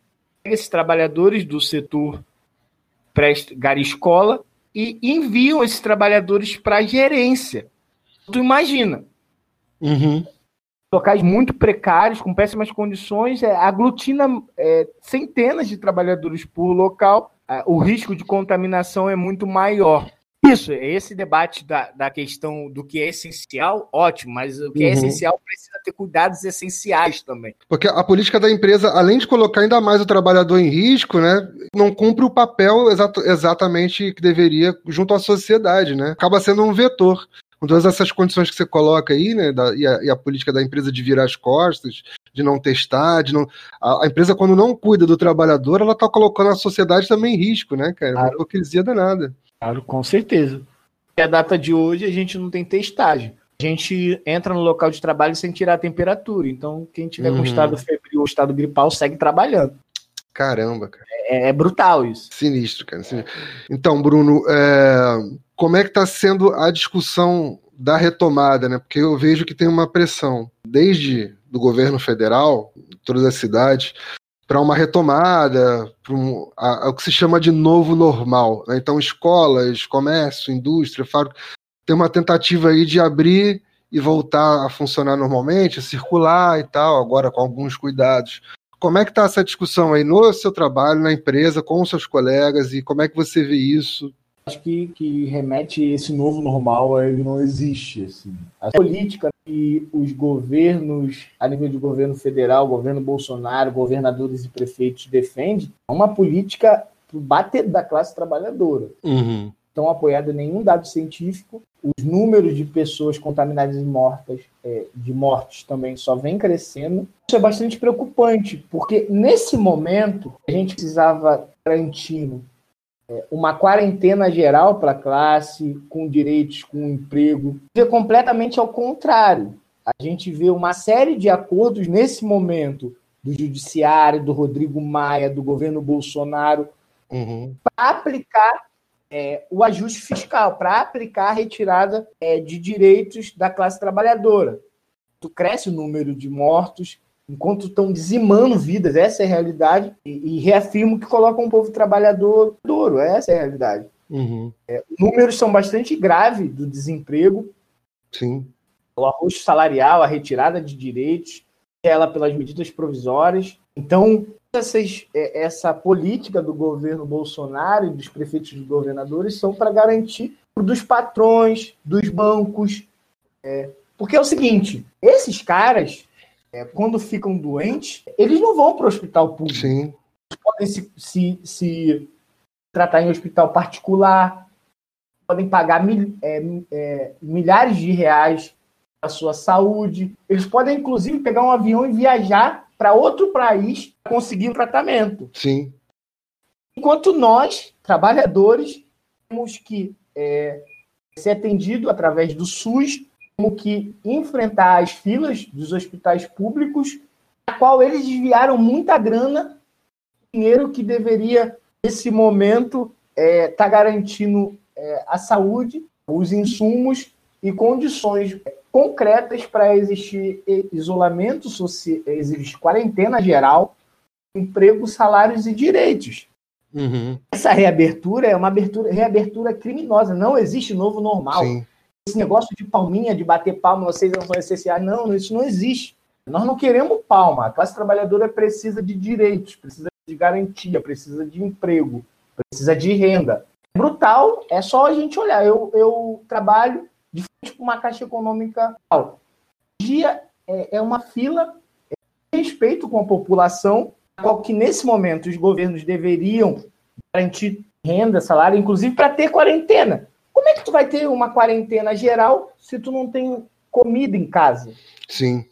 pega esses trabalhadores do setor Escola e enviam esses trabalhadores para a gerência. Tu imagina. Uhum. locais muito precários, com péssimas condições, é, aglutina é, centenas de trabalhadores por local, é, o risco de contaminação é muito maior. Isso, esse debate da, da questão do que é essencial, ótimo, mas o que é uhum. é essencial precisa ter cuidados essenciais também. Porque a política da empresa, além de colocar ainda mais o trabalhador em risco, né, não cumpre o papel exato, exatamente que deveria junto à sociedade, né? Acaba sendo um vetor com todas essas condições que você coloca aí, né, da, e, a, e, a, política da empresa de virar as costas, de não testar, de não. A, a empresa, quando não cuida do trabalhador, ela está colocando a sociedade também em risco, né, cara? É uma hipocrisia danada. Claro, com certeza. E a data de hoje a gente não tem testagem. A gente entra no local de trabalho sem tirar a temperatura. Então, quem tiver uhum. com estado febril ou estado gripal segue trabalhando. Caramba, cara. É, é brutal isso. Sinistro, cara. Sinistro. Então, Bruno, é... como é que está sendo a discussão da retomada, né? Porque eu vejo que tem uma pressão, desde do governo federal, todas as cidades, para uma retomada, para um, o que se chama de novo normal. Né? Então, escolas, comércio, indústria, fábrica, tem uma tentativa aí de abrir e voltar a funcionar normalmente, a circular e tal, agora com alguns cuidados. Como é que está essa discussão aí no seu trabalho, na empresa, com os seus colegas, e como é que você vê isso? Acho que, que remete esse novo normal, ele não existe. Assim. A política que os governos, a nível de governo federal, governo Bolsonaro, governadores e prefeitos defendem, é uma política para bater da classe trabalhadora. Uhum. Não apoiada em nenhum dado científico. Os números de pessoas contaminadas e mortas, é, de mortes também, só vem crescendo. Isso é bastante preocupante, porque nesse momento a gente precisava garantir é, uma quarentena geral para a classe, com direitos, com emprego. É completamente ao contrário. A gente vê uma série de acordos nesse momento do Judiciário, do Rodrigo Maia, do governo Bolsonaro, uhum. para aplicar é, o ajuste fiscal, para aplicar a retirada é, de direitos da classe trabalhadora. Tu cresce o número de mortos, enquanto estão dizimando vidas, essa é a realidade, e, e reafirmo que colocam o povo trabalhador duro, essa é a realidade. Uhum. É, números são bastante graves do desemprego. Sim. O arroxo salarial, a retirada de direitos, ela pelas medidas provisórias. Então, essas, é, essa política do governo Bolsonaro e dos prefeitos e dos governadores são para garantir dos patrões, dos bancos. É, porque é o seguinte, esses caras é, quando ficam doentes, eles não vão para o hospital público. Sim. Eles podem se, se, se tratar em hospital particular, podem pagar mil, é, é, milhares de reais para sua saúde. Eles podem, inclusive, pegar um avião e viajar para outro país para conseguir o tratamento. Sim. Enquanto nós, trabalhadores, temos que é, ser atendido através do SUS que enfrentar as filas dos hospitais públicos, a qual eles desviaram muita grana, dinheiro que deveria, nesse momento, estar é, tá garantindo é, a saúde, os insumos e condições concretas para existir isolamento social, existir quarentena geral, emprego, salários e direitos. Uhum. Essa reabertura é uma abertura, reabertura criminosa. Não existe novo normal. Sim esse negócio de palminha, de bater palma, vocês não são essenciais. Não, isso não existe. Nós não queremos palma. A classe trabalhadora precisa de direitos, precisa de garantia, precisa de emprego, precisa de renda. É brutal, é só a gente olhar. Eu, eu trabalho de frente com uma caixa econômica. O dia é, é uma fila de respeito com a população, qual que nesse momento os governos deveriam garantir renda, salário, inclusive para ter quarentena. Como é que tu vai ter uma quarentena geral se tu não tem comida em casa? Sim.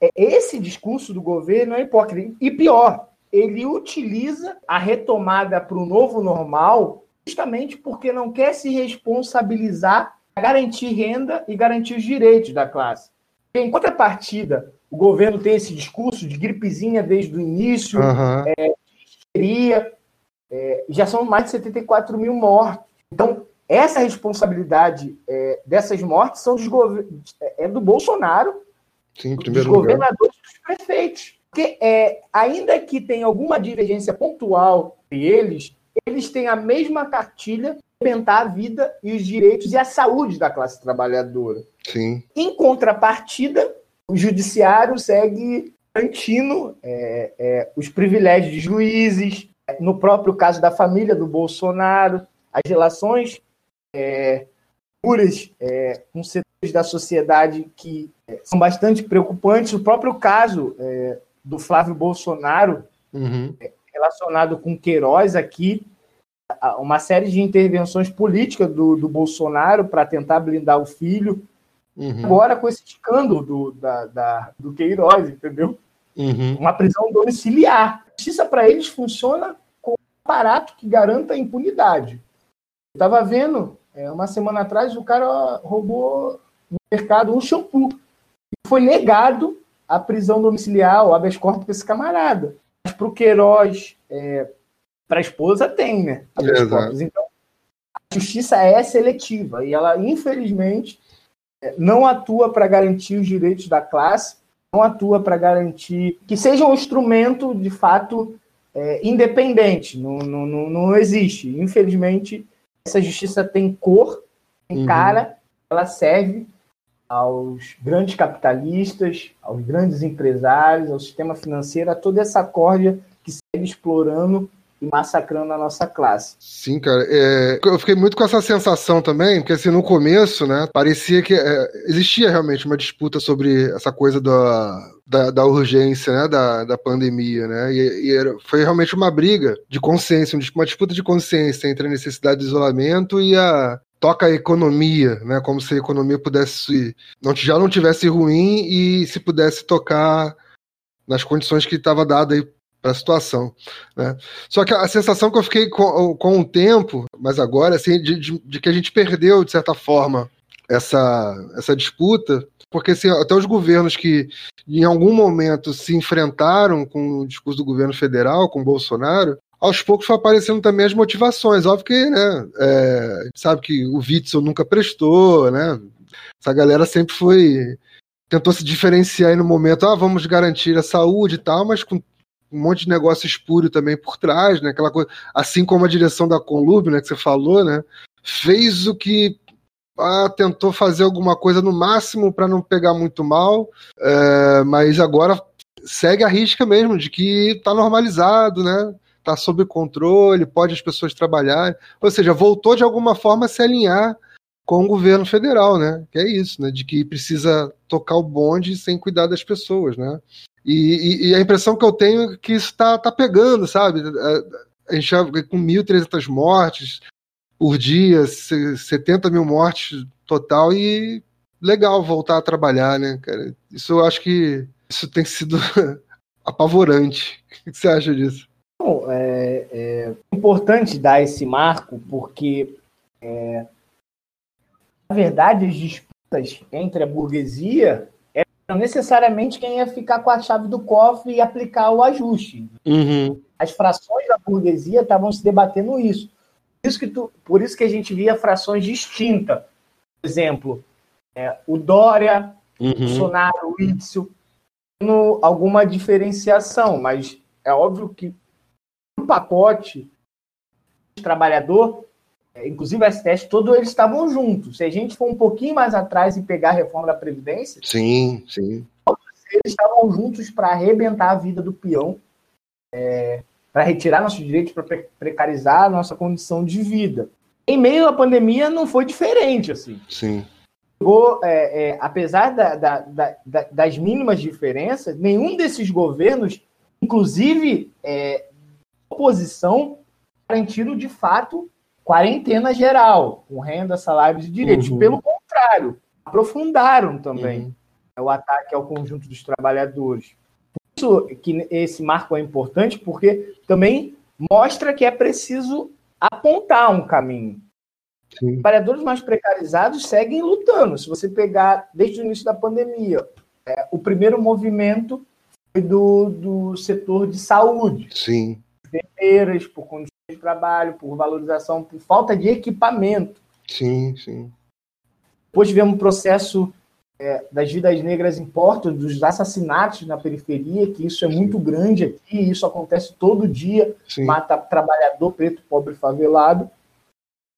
É, esse discurso do governo é hipócrita. E pior, ele utiliza a retomada para o novo normal justamente porque não quer se responsabilizar a garantir renda e garantir os direitos da classe. Em contrapartida, o governo tem esse discurso de gripezinha desde o início, uhum. é, de é, já são mais de 74 mil mortos. Então, essa responsabilidade é, dessas mortes são dos é, é do Bolsonaro, Sim, dos governadores e dos prefeitos. Porque, é, ainda que tenha alguma divergência pontual entre eles, eles têm a mesma cartilha aumentar a vida e os direitos e a saúde da classe trabalhadora. Sim. Em contrapartida, o judiciário segue garantindo é, é, os privilégios de juízes, no próprio caso da família do Bolsonaro, as relações é, puras é, com setores da sociedade que é, são bastante preocupantes. O próprio caso é, do Flávio Bolsonaro, uhum. É, relacionado com Queiroz aqui, uma série de intervenções políticas do, do Bolsonaro para tentar blindar o filho. Uhum. Agora com esse escândalo do, da, da, do Queiroz, entendeu? Uhum. Uma prisão domiciliar. A justiça para eles funciona com um aparato que garanta a impunidade. Eu estava vendo, é, uma semana atrás, o cara roubou no mercado um shampoo. Foi negado a prisão domiciliar, o habeas corpus para esse camarada. Mas para o Queiroz, é, para a esposa, tem, né? Então, a justiça é seletiva e ela, infelizmente, é, não atua para garantir os direitos da classe, não atua para garantir que seja um instrumento, de fato, é, independente. Não, não, não, não existe. Infelizmente, essa justiça tem cor, tem uhum. cara, ela serve aos grandes capitalistas, aos grandes empresários, ao sistema financeiro, a toda essa corda que segue explorando e massacrando a nossa classe. Sim, cara. É, eu fiquei muito com essa sensação também, porque assim, no começo, né, parecia que é, existia realmente uma disputa sobre essa coisa da, da, da urgência, né, da, da pandemia, né, e, e era, foi realmente uma briga de consciência, uma disputa de consciência entre a necessidade de isolamento e a, toca a economia, né? Como se a economia pudesse não já não tivesse ruim e se pudesse tocar nas condições que estava dada aí para a situação, né? Só que a sensação que eu fiquei com, com o tempo, mas agora assim, de, de, de, que a gente perdeu de certa forma essa essa disputa, porque assim, até os governos que em algum momento se enfrentaram com o discurso do governo federal, com Bolsonaro, aos poucos foi aparecendo também as motivações. Óbvio que, né, é, sabe que o Witzel nunca prestou, né? Essa galera sempre foi. tentou se diferenciar aí no momento, ah, vamos garantir a saúde e tal, mas com um monte de negócio espúrio também por trás, né? Aquela coisa, assim como a direção da Conlub, né, que você falou, né? Fez o que ah, tentou fazer alguma coisa no máximo para não pegar muito mal, é, mas agora segue a risca mesmo de que está normalizado, né? está sob controle, pode as pessoas trabalhar. Ou seja, voltou de alguma forma a se alinhar com o governo federal, né? Que é isso, né? De que precisa tocar o bonde sem cuidar das pessoas, né? E, e, e a impressão que eu tenho é que isso está tá pegando, sabe? A, gente já com 1.300 mortes por dia, 70 mil mortes total e legal voltar a trabalhar, né, cara? Isso eu acho que isso tem sido apavorante. O que você acha disso? Bom, é, é importante dar esse marco porque, é, na verdade, as disputas entre a burguesia eram necessariamente quem ia ficar com a chave do cofre e aplicar o ajuste. Uhum. As frações da burguesia estavam se debatendo isso. Por isso que, tu, por isso que a gente via frações distintas. Por exemplo, é, o Dória, uhum. o Bolsonaro, o Itzel, tendo alguma diferenciação, mas é óbvio que um pacote de trabalhador, inclusive o STF, todos eles estavam juntos. Se a gente for um pouquinho mais atrás e pegar a reforma da Previdência, sim, sim. eles estavam juntos para arrebentar a vida do peão, é, para retirar nossos direitos, para precarizar a nossa condição de vida. Em meio à pandemia não foi diferente, assim. Sim. É, é, apesar da, da, da, das mínimas diferenças, nenhum desses governos, inclusive é, oposição garantindo, de fato, quarentena geral, com renda, salários e direitos. Uhum. Pelo contrário, aprofundaram também uhum. o ataque ao conjunto dos trabalhadores. Por isso que esse marco é importante, porque também mostra que é preciso apontar um caminho. Sim. Trabalhadores mais precarizados seguem lutando. Se você pegar desde o início da pandemia, é, o primeiro movimento foi do, do setor de saúde. Sim enfermeiras, por condições de trabalho, por valorização, por falta de equipamento. Sim, sim. Depois tivemos um processo é, das vidas negras em Porto, dos assassinatos na periferia, que isso é sim. muito grande aqui, isso acontece todo dia, sim. mata trabalhador preto, pobre, favelado.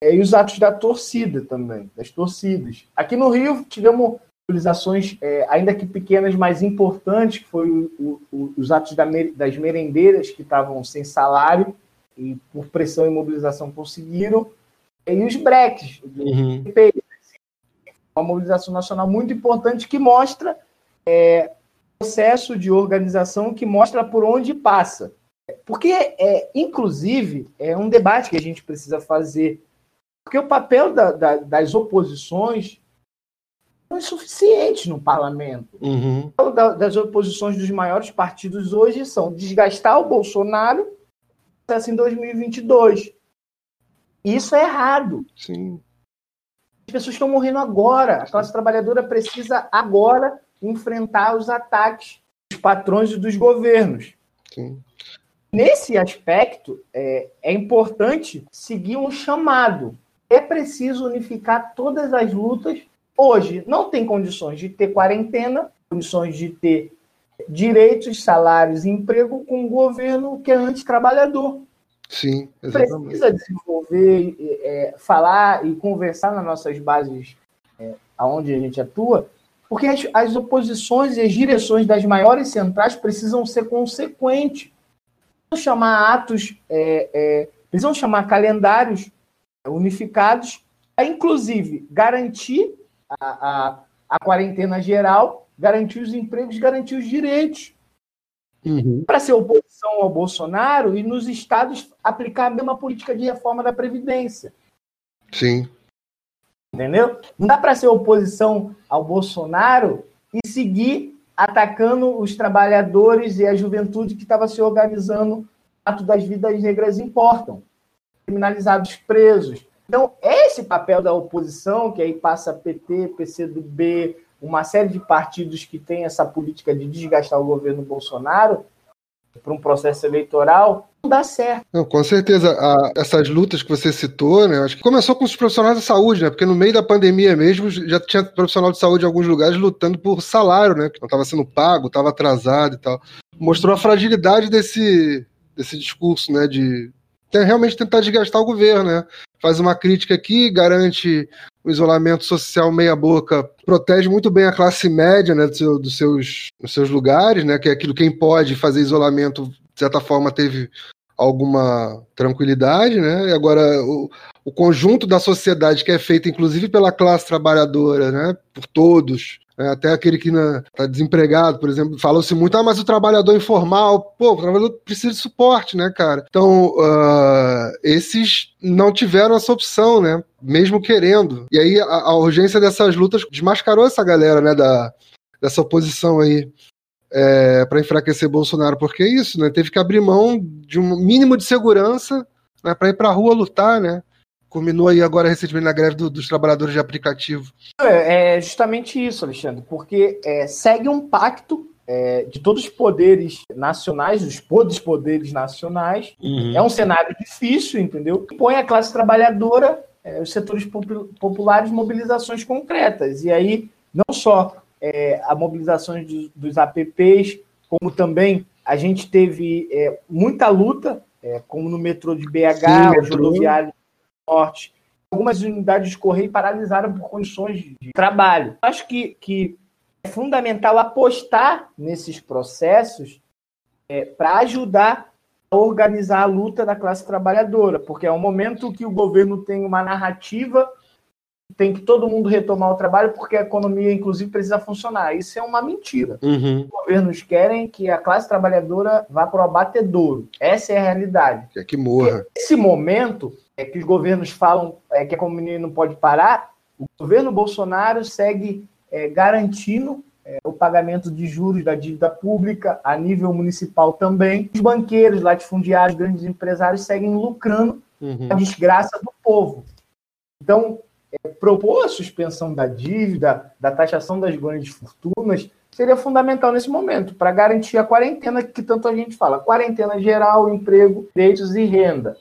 É, e os atos da torcida também, das torcidas. Aqui no Rio tivemos mobilizações, é, ainda que pequenas, mas importantes, que foi o, o, os atos da, das merendeiras que estavam sem salário e por pressão e mobilização conseguiram, e os breques, uhum. uma mobilização nacional muito importante que mostra é, processo de organização que mostra por onde passa. Porque, é, inclusive, é um debate que a gente precisa fazer. Porque o papel da, da, das oposições não é suficiente no parlamento. Uhum. Das oposições dos maiores partidos hoje são desgastar o Bolsonaro assim, em 2022. Isso é errado. Sim. As pessoas estão morrendo agora. A classe trabalhadora precisa agora enfrentar os ataques dos patrões e dos governos. Sim. Nesse aspecto, é, é importante seguir um chamado. É preciso unificar todas as lutas. Hoje, não tem condições de ter quarentena, condições de ter direitos, salários e emprego com um governo que é antitrabalhador. Sim, exatamente. Precisa desenvolver, é, falar e conversar nas nossas bases é, aonde a gente atua, porque as, as, oposições e as direções das maiores centrais precisam ser consequentes. Precisam chamar atos, é, é, precisam chamar calendários unificados, a, inclusive garantir a, a, a quarentena geral, garantir os empregos, garantir os direitos. Uhum. Para ser oposição ao Bolsonaro e nos estados aplicar a mesma política de reforma da Previdência. Sim. Entendeu? Não dá para ser oposição ao Bolsonaro e seguir atacando os trabalhadores e a juventude que estava se organizando. Ato das vidas negras importam. Criminalizados presos. Então, esse papel da oposição, que aí passa PT, PCdoB, uma série de partidos que tem essa política de desgastar o governo Bolsonaro para um processo eleitoral, não dá certo. Não, com certeza, a, essas lutas que você citou, né, acho que começou com os profissionais da saúde, né, porque no meio da pandemia mesmo já tinha profissional de saúde em alguns lugares lutando por salário, né, que não estava sendo pago, estava atrasado e tal. Mostrou a fragilidade desse, desse discurso, né, de realmente tentar desgastar o governo, né? Faz uma crítica aqui, garante o isolamento social meia boca protege muito bem a classe média né, do dos, seus, dos seus lugares, né, que é aquilo quem pode fazer isolamento, de certa forma, teve alguma tranquilidade, né? E agora o, o conjunto da sociedade que é feito, inclusive pela classe trabalhadora, né, por todos, né, até aquele que está desempregado, por exemplo, falou-se muito, ah, mas o trabalhador informal, pô, o trabalhador precisa de suporte, né, cara? Então, uh, esses não tiveram essa opção, né? Mesmo querendo. E aí a, a urgência dessas lutas desmascarou essa galera, né, da, dessa oposição aí. É, para enfraquecer Bolsonaro, porque é isso, né? Teve que abrir mão de um mínimo de segurança né, para ir para a rua lutar, né? Culminou aí agora recentemente na greve do, dos trabalhadores de aplicativo. É, é justamente isso, Alexandre, porque é, segue um pacto é, de todos os poderes nacionais, dos todos poderes nacionais. Uhum. É um cenário difícil, entendeu? Põe a classe trabalhadora, é, os setores populares, mobilizações concretas. E aí, não só é, a mobilização de, dos APPs, como também a gente teve é, muita luta, como no metrô de BH, Sim, os rodoviários Norte. Algumas unidades de correio paralisaram por condições de trabalho. Acho que, que é fundamental apostar nesses processos é, para ajudar a organizar a luta da classe trabalhadora, porque é um momento que o governo tem uma narrativa tem que todo mundo retomar o trabalho porque a economia, inclusive, precisa funcionar. Isso é uma mentira. Uhum. Os governos querem que a classe trabalhadora vá para o abatedouro. Essa é a realidade. Quer que morra. Esse momento é que os governos falam é, que a economia não pode parar, o governo Bolsonaro segue é, garantindo é, o pagamento de juros da dívida pública a nível municipal também. Os banqueiros, latifundiários, grandes empresários seguem lucrando uhum. a desgraça do povo. Então, é, propor a suspensão da dívida, da taxação das grandes fortunas, seria fundamental nesse momento, para garantir a quarentena que tanto a gente fala. Quarentena geral, emprego, direitos e renda.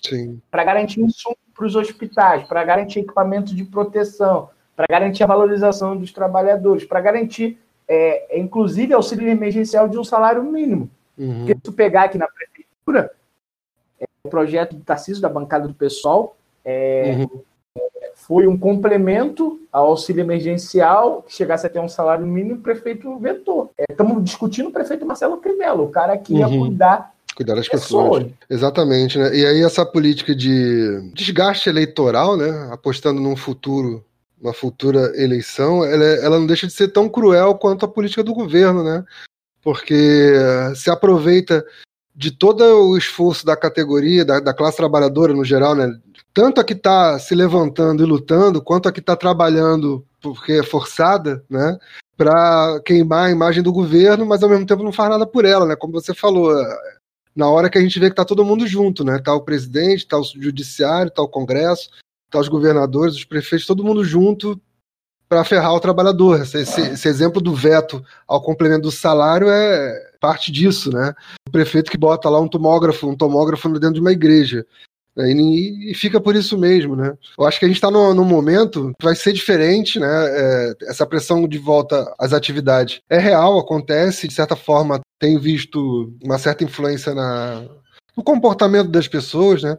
Para garantir insumo para os hospitais, para garantir equipamento de proteção, para garantir a valorização dos trabalhadores, para garantir, é, inclusive, auxílio emergencial de um salário mínimo. Uhum. Porque se tu pegar aqui na prefeitura, é, o projeto de Tarcísio, da bancada do PSOL, é, uhum foi um complemento ao auxílio emergencial, que chegasse a ter um salário mínimo, o prefeito vetou. Estamos é, discutindo o prefeito Marcelo Crivella, o cara que ia uhum. cuidar Cuidar das pessoas. pessoas. Exatamente, né? E aí essa política de desgaste eleitoral, né? Apostando num futuro, uma futura eleição, ela, ela não deixa de ser tão cruel quanto a política do governo, né? Porque se aproveita de todo o esforço da categoria, da, da classe trabalhadora no geral, né? Tanto a que está se levantando e lutando, quanto a que está trabalhando porque é forçada, né? Para queimar a imagem do governo, mas ao mesmo tempo não faz nada por ela, né? Como você falou, na hora que a gente vê que tá todo mundo junto, né? Tá o presidente, tá o judiciário, tá o Congresso, tá os governadores, os prefeitos, todo mundo junto para ferrar o trabalhador. Esse, esse, esse, exemplo do veto ao complemento do salário é parte disso, né? O prefeito que bota lá um tomógrafo, um tomógrafo dentro de uma igreja. Né? E, e, fica por isso mesmo, né? Eu acho que a gente está num, momento que vai ser diferente, né? É, essa pressão de volta às atividades é real, acontece, de certa forma tem visto uma certa influência na, no comportamento das pessoas, né?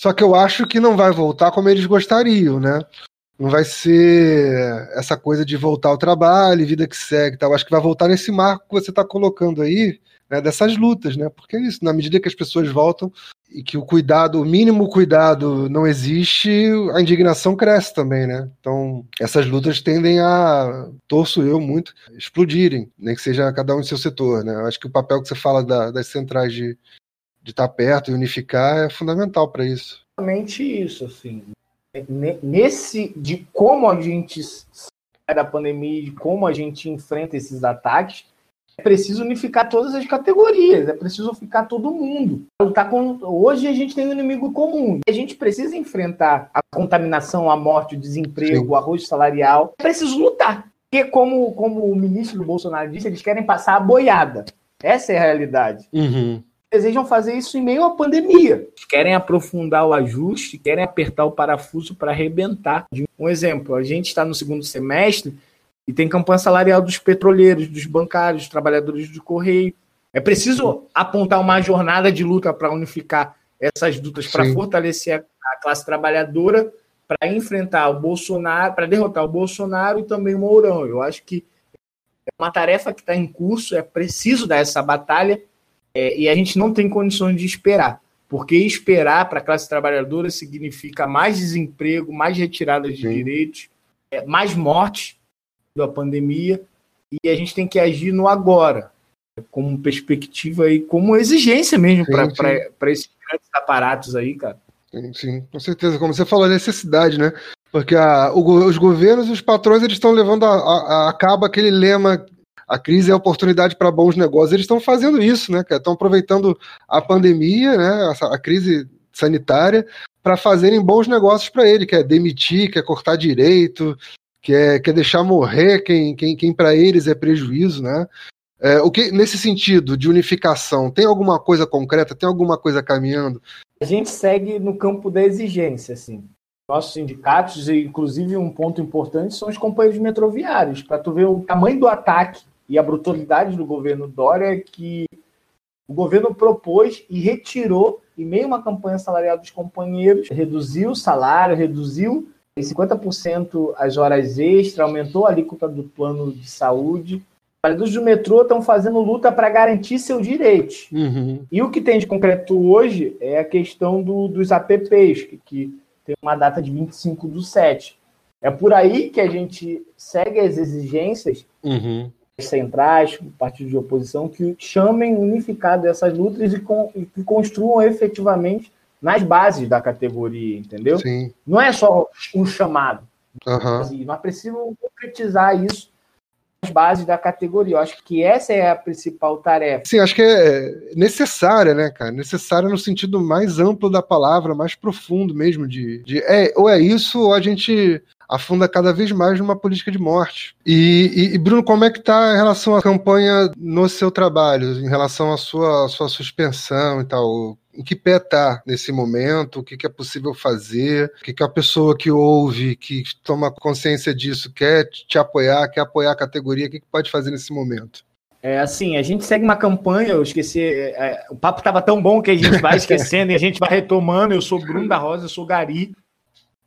Só que eu acho que não vai voltar como eles gostariam, né? Não vai ser essa coisa de voltar ao trabalho, vida que segue, tal. Acho que vai voltar nesse marco que você está colocando aí, né, dessas lutas, né? Porque é isso, na medida que as pessoas voltam e que o cuidado, o mínimo cuidado não existe, a indignação cresce também, né? Então, essas lutas tendem a, torço eu muito, explodirem, nem que seja cada um em seu setor, né? Eu acho que o papel que você fala da, das centrais de, de estar perto e unificar é fundamental para isso. Exatamente isso, assim. Nesse, de como a gente sai da pandemia, de como a gente enfrenta esses ataques, é preciso unificar todas as categorias, é preciso ficar todo mundo. Tá com... Hoje a gente tem um inimigo comum. A gente precisa enfrentar a contaminação, a morte, o desemprego, Sim. o arroz salarial. É preciso lutar. Porque, como, como o ministro do Bolsonaro disse, eles querem passar a boiada. Essa é a realidade. Uhum. Desejam fazer isso em meio à pandemia. Querem aprofundar o ajuste, querem apertar o parafuso para arrebentar. Um exemplo, a gente está no segundo semestre e tem campanha salarial dos petroleiros, dos bancários, dos trabalhadores do correio. É preciso apontar uma jornada de luta para unificar essas lutas, para fortalecer a, a, classe trabalhadora, para enfrentar o Bolsonaro, para derrotar o Bolsonaro e também o Mourão. Eu acho que é uma tarefa que está em curso, é preciso dar essa batalha é, e a gente não tem condições de esperar. Porque esperar para a classe trabalhadora significa mais desemprego, mais retiradas de Sim. direitos, é, mais mortes da pandemia e a gente tem que agir no agora, como perspectiva e como exigência mesmo para esses grandes aparatos aí, cara. Sim, sim, com certeza. Como você falou, necessidade, né? Porque a, o, os governos e os patrões eles estão levando a, a, a cabo aquele lema a crise é oportunidade para bons negócios. Eles estão fazendo isso, né? Estão aproveitando a pandemia, né? A, a crise sanitária para fazerem bons negócios para ele, quer demitir, quer cortar direito, quer, quer deixar morrer quem, quem, quem para eles é prejuízo, né? É, o que nesse sentido de unificação tem alguma coisa concreta, tem alguma coisa caminhando? A gente segue no campo da exigência, assim. Nossos sindicatos, inclusive um ponto importante, são os companheiros metroviários, para tu ver o tamanho do ataque e a brutalidade do governo Dória que o governo propôs e retirou, em meio a uma campanha salarial dos companheiros, reduziu o salário, reduziu em 50% as horas extras, aumentou a alíquota do plano de saúde. Os do metrô estão fazendo luta para garantir seus direitos. Uhum. E o que tem de concreto hoje é a questão do, dos apps, que, que, tem uma data de 25 do 7. É por aí que a gente segue as exigências uhum. Centrais, partidos de oposição, que chamem unificado essas lutas e, e que construam efetivamente nas bases da categoria, entendeu? Sim. Não é só um chamado. Uhum. Nós precisamos concretizar isso nas bases da categoria. Eu acho que essa é a principal tarefa. Sim, acho que é necessária, né, cara? Necessária no sentido mais amplo da palavra, mais profundo mesmo de, de é, ou é isso ou a gente afunda cada vez mais numa política de morte. E, e, e, Bruno, como é que está em relação à campanha no seu trabalho, em relação à sua, à sua suspensão e tal? em que pé está nesse momento, o que, que é possível fazer, o que, que a pessoa que ouve, que toma consciência disso, quer te apoiar, quer apoiar a categoria, o que, que pode fazer nesse momento? É assim, a gente segue uma campanha, eu esqueci, é, é o papo estava tão bom que a gente vai esquecendo e a gente vai retomando. Eu sou Bruno da Rosa, eu sou Gari.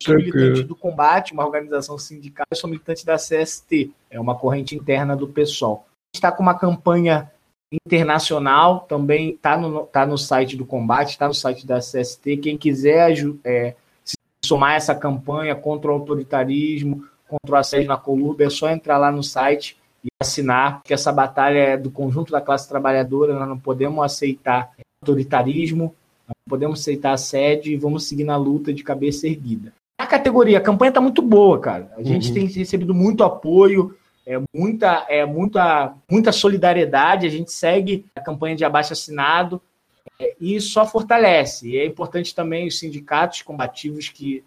Militante do combate, uma organização sindical, eu sou militante da CST, é uma corrente interna do PSOL. A gente está com uma campanha internacional, também está no, tá no site do combate, está no site da CST. Quem quiser é, se somar essa campanha contra o autoritarismo, contra o assédio na Colurba, é só entrar lá no site e assinar, que essa batalha é do conjunto da classe trabalhadora, nós não podemos aceitar autoritarismo, não podemos aceitar assédio e vamos seguir na luta de cabeça erguida. A categoria, a campanha está muito boa, cara. A gente uhum. tem recebido muito apoio, é muita, é muita, muita solidariedade. A gente segue a campanha de abaixo assinado é, e só fortalece. E é importante também os sindicatos combativos que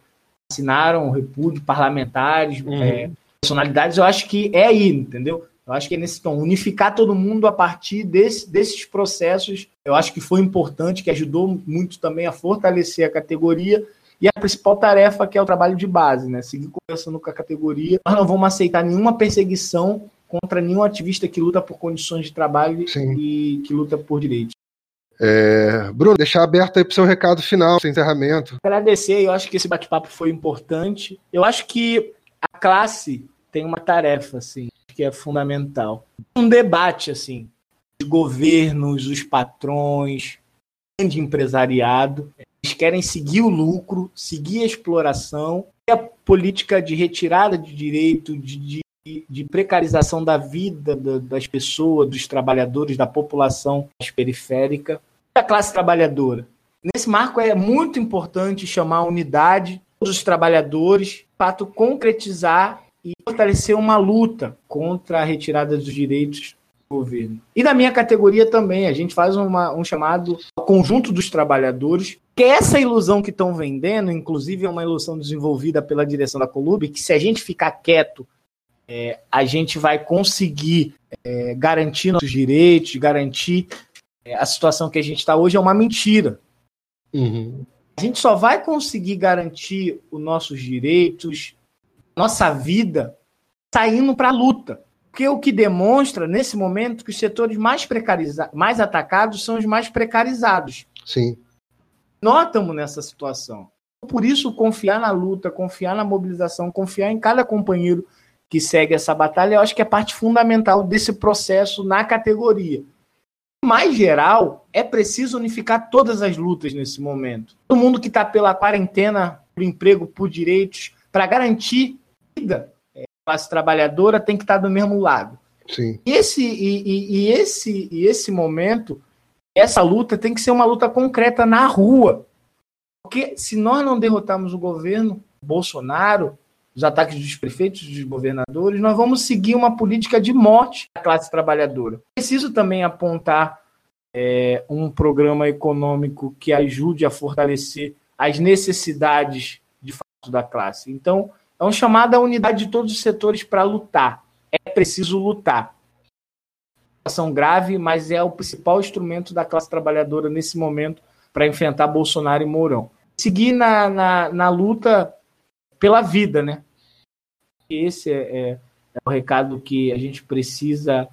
assinaram o repúdio, parlamentares, uhum. é, personalidades. Eu acho que é aí, entendeu? Eu acho que é nesse tom. Unificar todo mundo a partir desse, desses processos, eu acho que foi importante, que ajudou muito também a fortalecer a categoria e a principal tarefa, que é o trabalho de base, né? Seguir conversando com a categoria. Nós não vamos aceitar nenhuma perseguição contra nenhum ativista que luta por condições de trabalho Sim. e que luta por direitos. É... Bruno, deixar aberto aí para o seu recado final, seu encerramento. Agradecer, eu acho que esse bate-papo foi importante. Eu acho que a classe tem uma tarefa, assim, que é fundamental. Um debate, assim, de governos, os patrões, grande empresariado, eles querem seguir o lucro, seguir a exploração, e a política de retirada de direito, de, de, de precarização da vida das pessoas, dos trabalhadores, da população periférica, da classe trabalhadora. Nesse marco é muito importante chamar a unidade dos trabalhadores, para concretizar e fortalecer uma luta contra a retirada dos direitos governo. E na minha categoria também, a gente faz uma, um chamado conjunto dos trabalhadores, que é essa ilusão que estão vendendo, inclusive é uma ilusão desenvolvida pela direção da Colube, que se a gente ficar quieto, é, a gente vai conseguir é, garantir nossos direitos, garantir é, a situação que a gente está hoje, é uma mentira. Uhum. A gente só vai conseguir garantir os nossos direitos, nossa vida, saindo para a luta. Porque o que demonstra, nesse momento, que os setores mais precarizados, mais atacados são os mais precarizados. Sim. Nós estamos nessa situação. Por isso, confiar na luta, confiar na mobilização, confiar em cada companheiro que segue essa batalha, eu acho que é parte fundamental desse processo na categoria. Mais geral, é preciso unificar todas as lutas nesse momento. Todo mundo que está pela quarentena, por emprego, por direitos, para garantir vida, classe trabalhadora tem que estar do mesmo lado. Sim. E esse, e, e, e, esse, e esse momento, essa luta tem que ser uma luta concreta na rua. Porque se nós não derrotarmos o governo, Bolsonaro, os ataques dos prefeitos, dos governadores, nós vamos seguir uma política de morte da classe trabalhadora. Preciso também apontar é, um programa econômico que ajude a fortalecer as necessidades de fato da classe. Então, é um chamado à unidade de todos os setores para lutar. É preciso lutar. Ação grave, mas é o principal instrumento da classe trabalhadora nesse momento para enfrentar Bolsonaro e Mourão. Seguir na, na, na luta pela vida, né? Esse é, é, é o recado que a gente precisa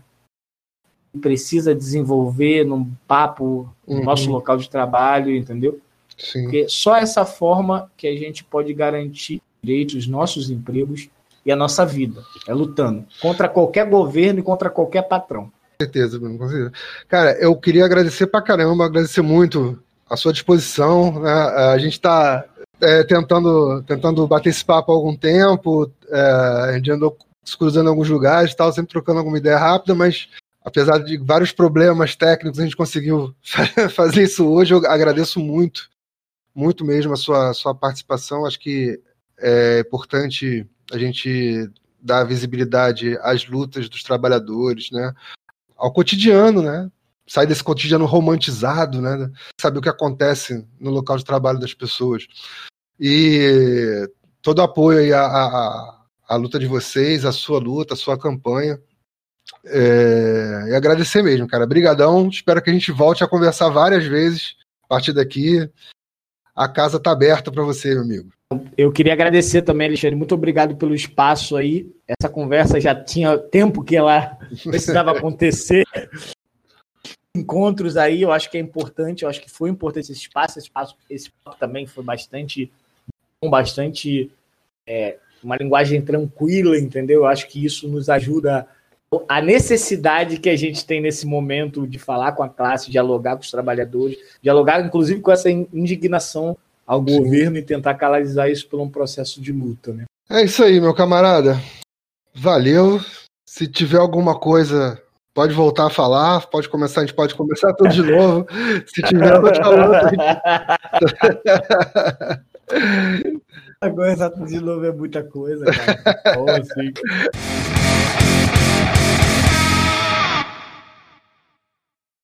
precisa desenvolver num papo no uhum. nosso local de trabalho, entendeu? Sim. Porque só essa forma que a gente pode garantir direitos, nossos empregos e a nossa vida. É lutando contra qualquer governo e contra qualquer patrão. Com certeza, Bruno, com certeza. Cara, eu queria agradecer pra caramba, agradecer muito a sua disposição. Né? A gente está é, tentando, tentando bater esse papo há algum tempo, é, a gente andou se cruzando em alguns lugares tal, sempre trocando alguma ideia rápida, mas apesar de vários problemas técnicos, a gente conseguiu fazer isso hoje. Eu agradeço muito, muito mesmo a sua, sua participação. Acho que é importante a gente dar visibilidade às lutas dos trabalhadores, né? Ao cotidiano, né? Sair desse cotidiano romantizado, né? Saber o que acontece no local de trabalho das pessoas. E todo apoio aí à, à, à luta de vocês, à sua luta, à sua campanha. É, e agradecer mesmo, cara. Brigadão. Espero que a gente volte a conversar várias vezes a partir daqui. A casa tá aberta para você, meu amigo. Eu queria agradecer também, Alexandre. Muito obrigado pelo espaço aí. Essa conversa já tinha tempo que ela precisava acontecer. Encontros aí, eu acho que é importante, eu acho que foi importante esse espaço. Esse espaço, esse também foi bastante, bastante é, uma linguagem tranquila, entendeu? Eu acho que isso nos ajuda a necessidade que a gente tem nesse momento de falar com a classe, dialogar com os trabalhadores, dialogar inclusive com essa indignação ao Sim. governo e tentar canalizar isso por um processo de luta, né? É isso aí, meu camarada. Valeu. Se tiver alguma coisa, pode voltar a falar, pode começar, a gente pode começar tudo de novo. Se tiver outra outra. Agora tudo de novo é muita coisa, cara. assim.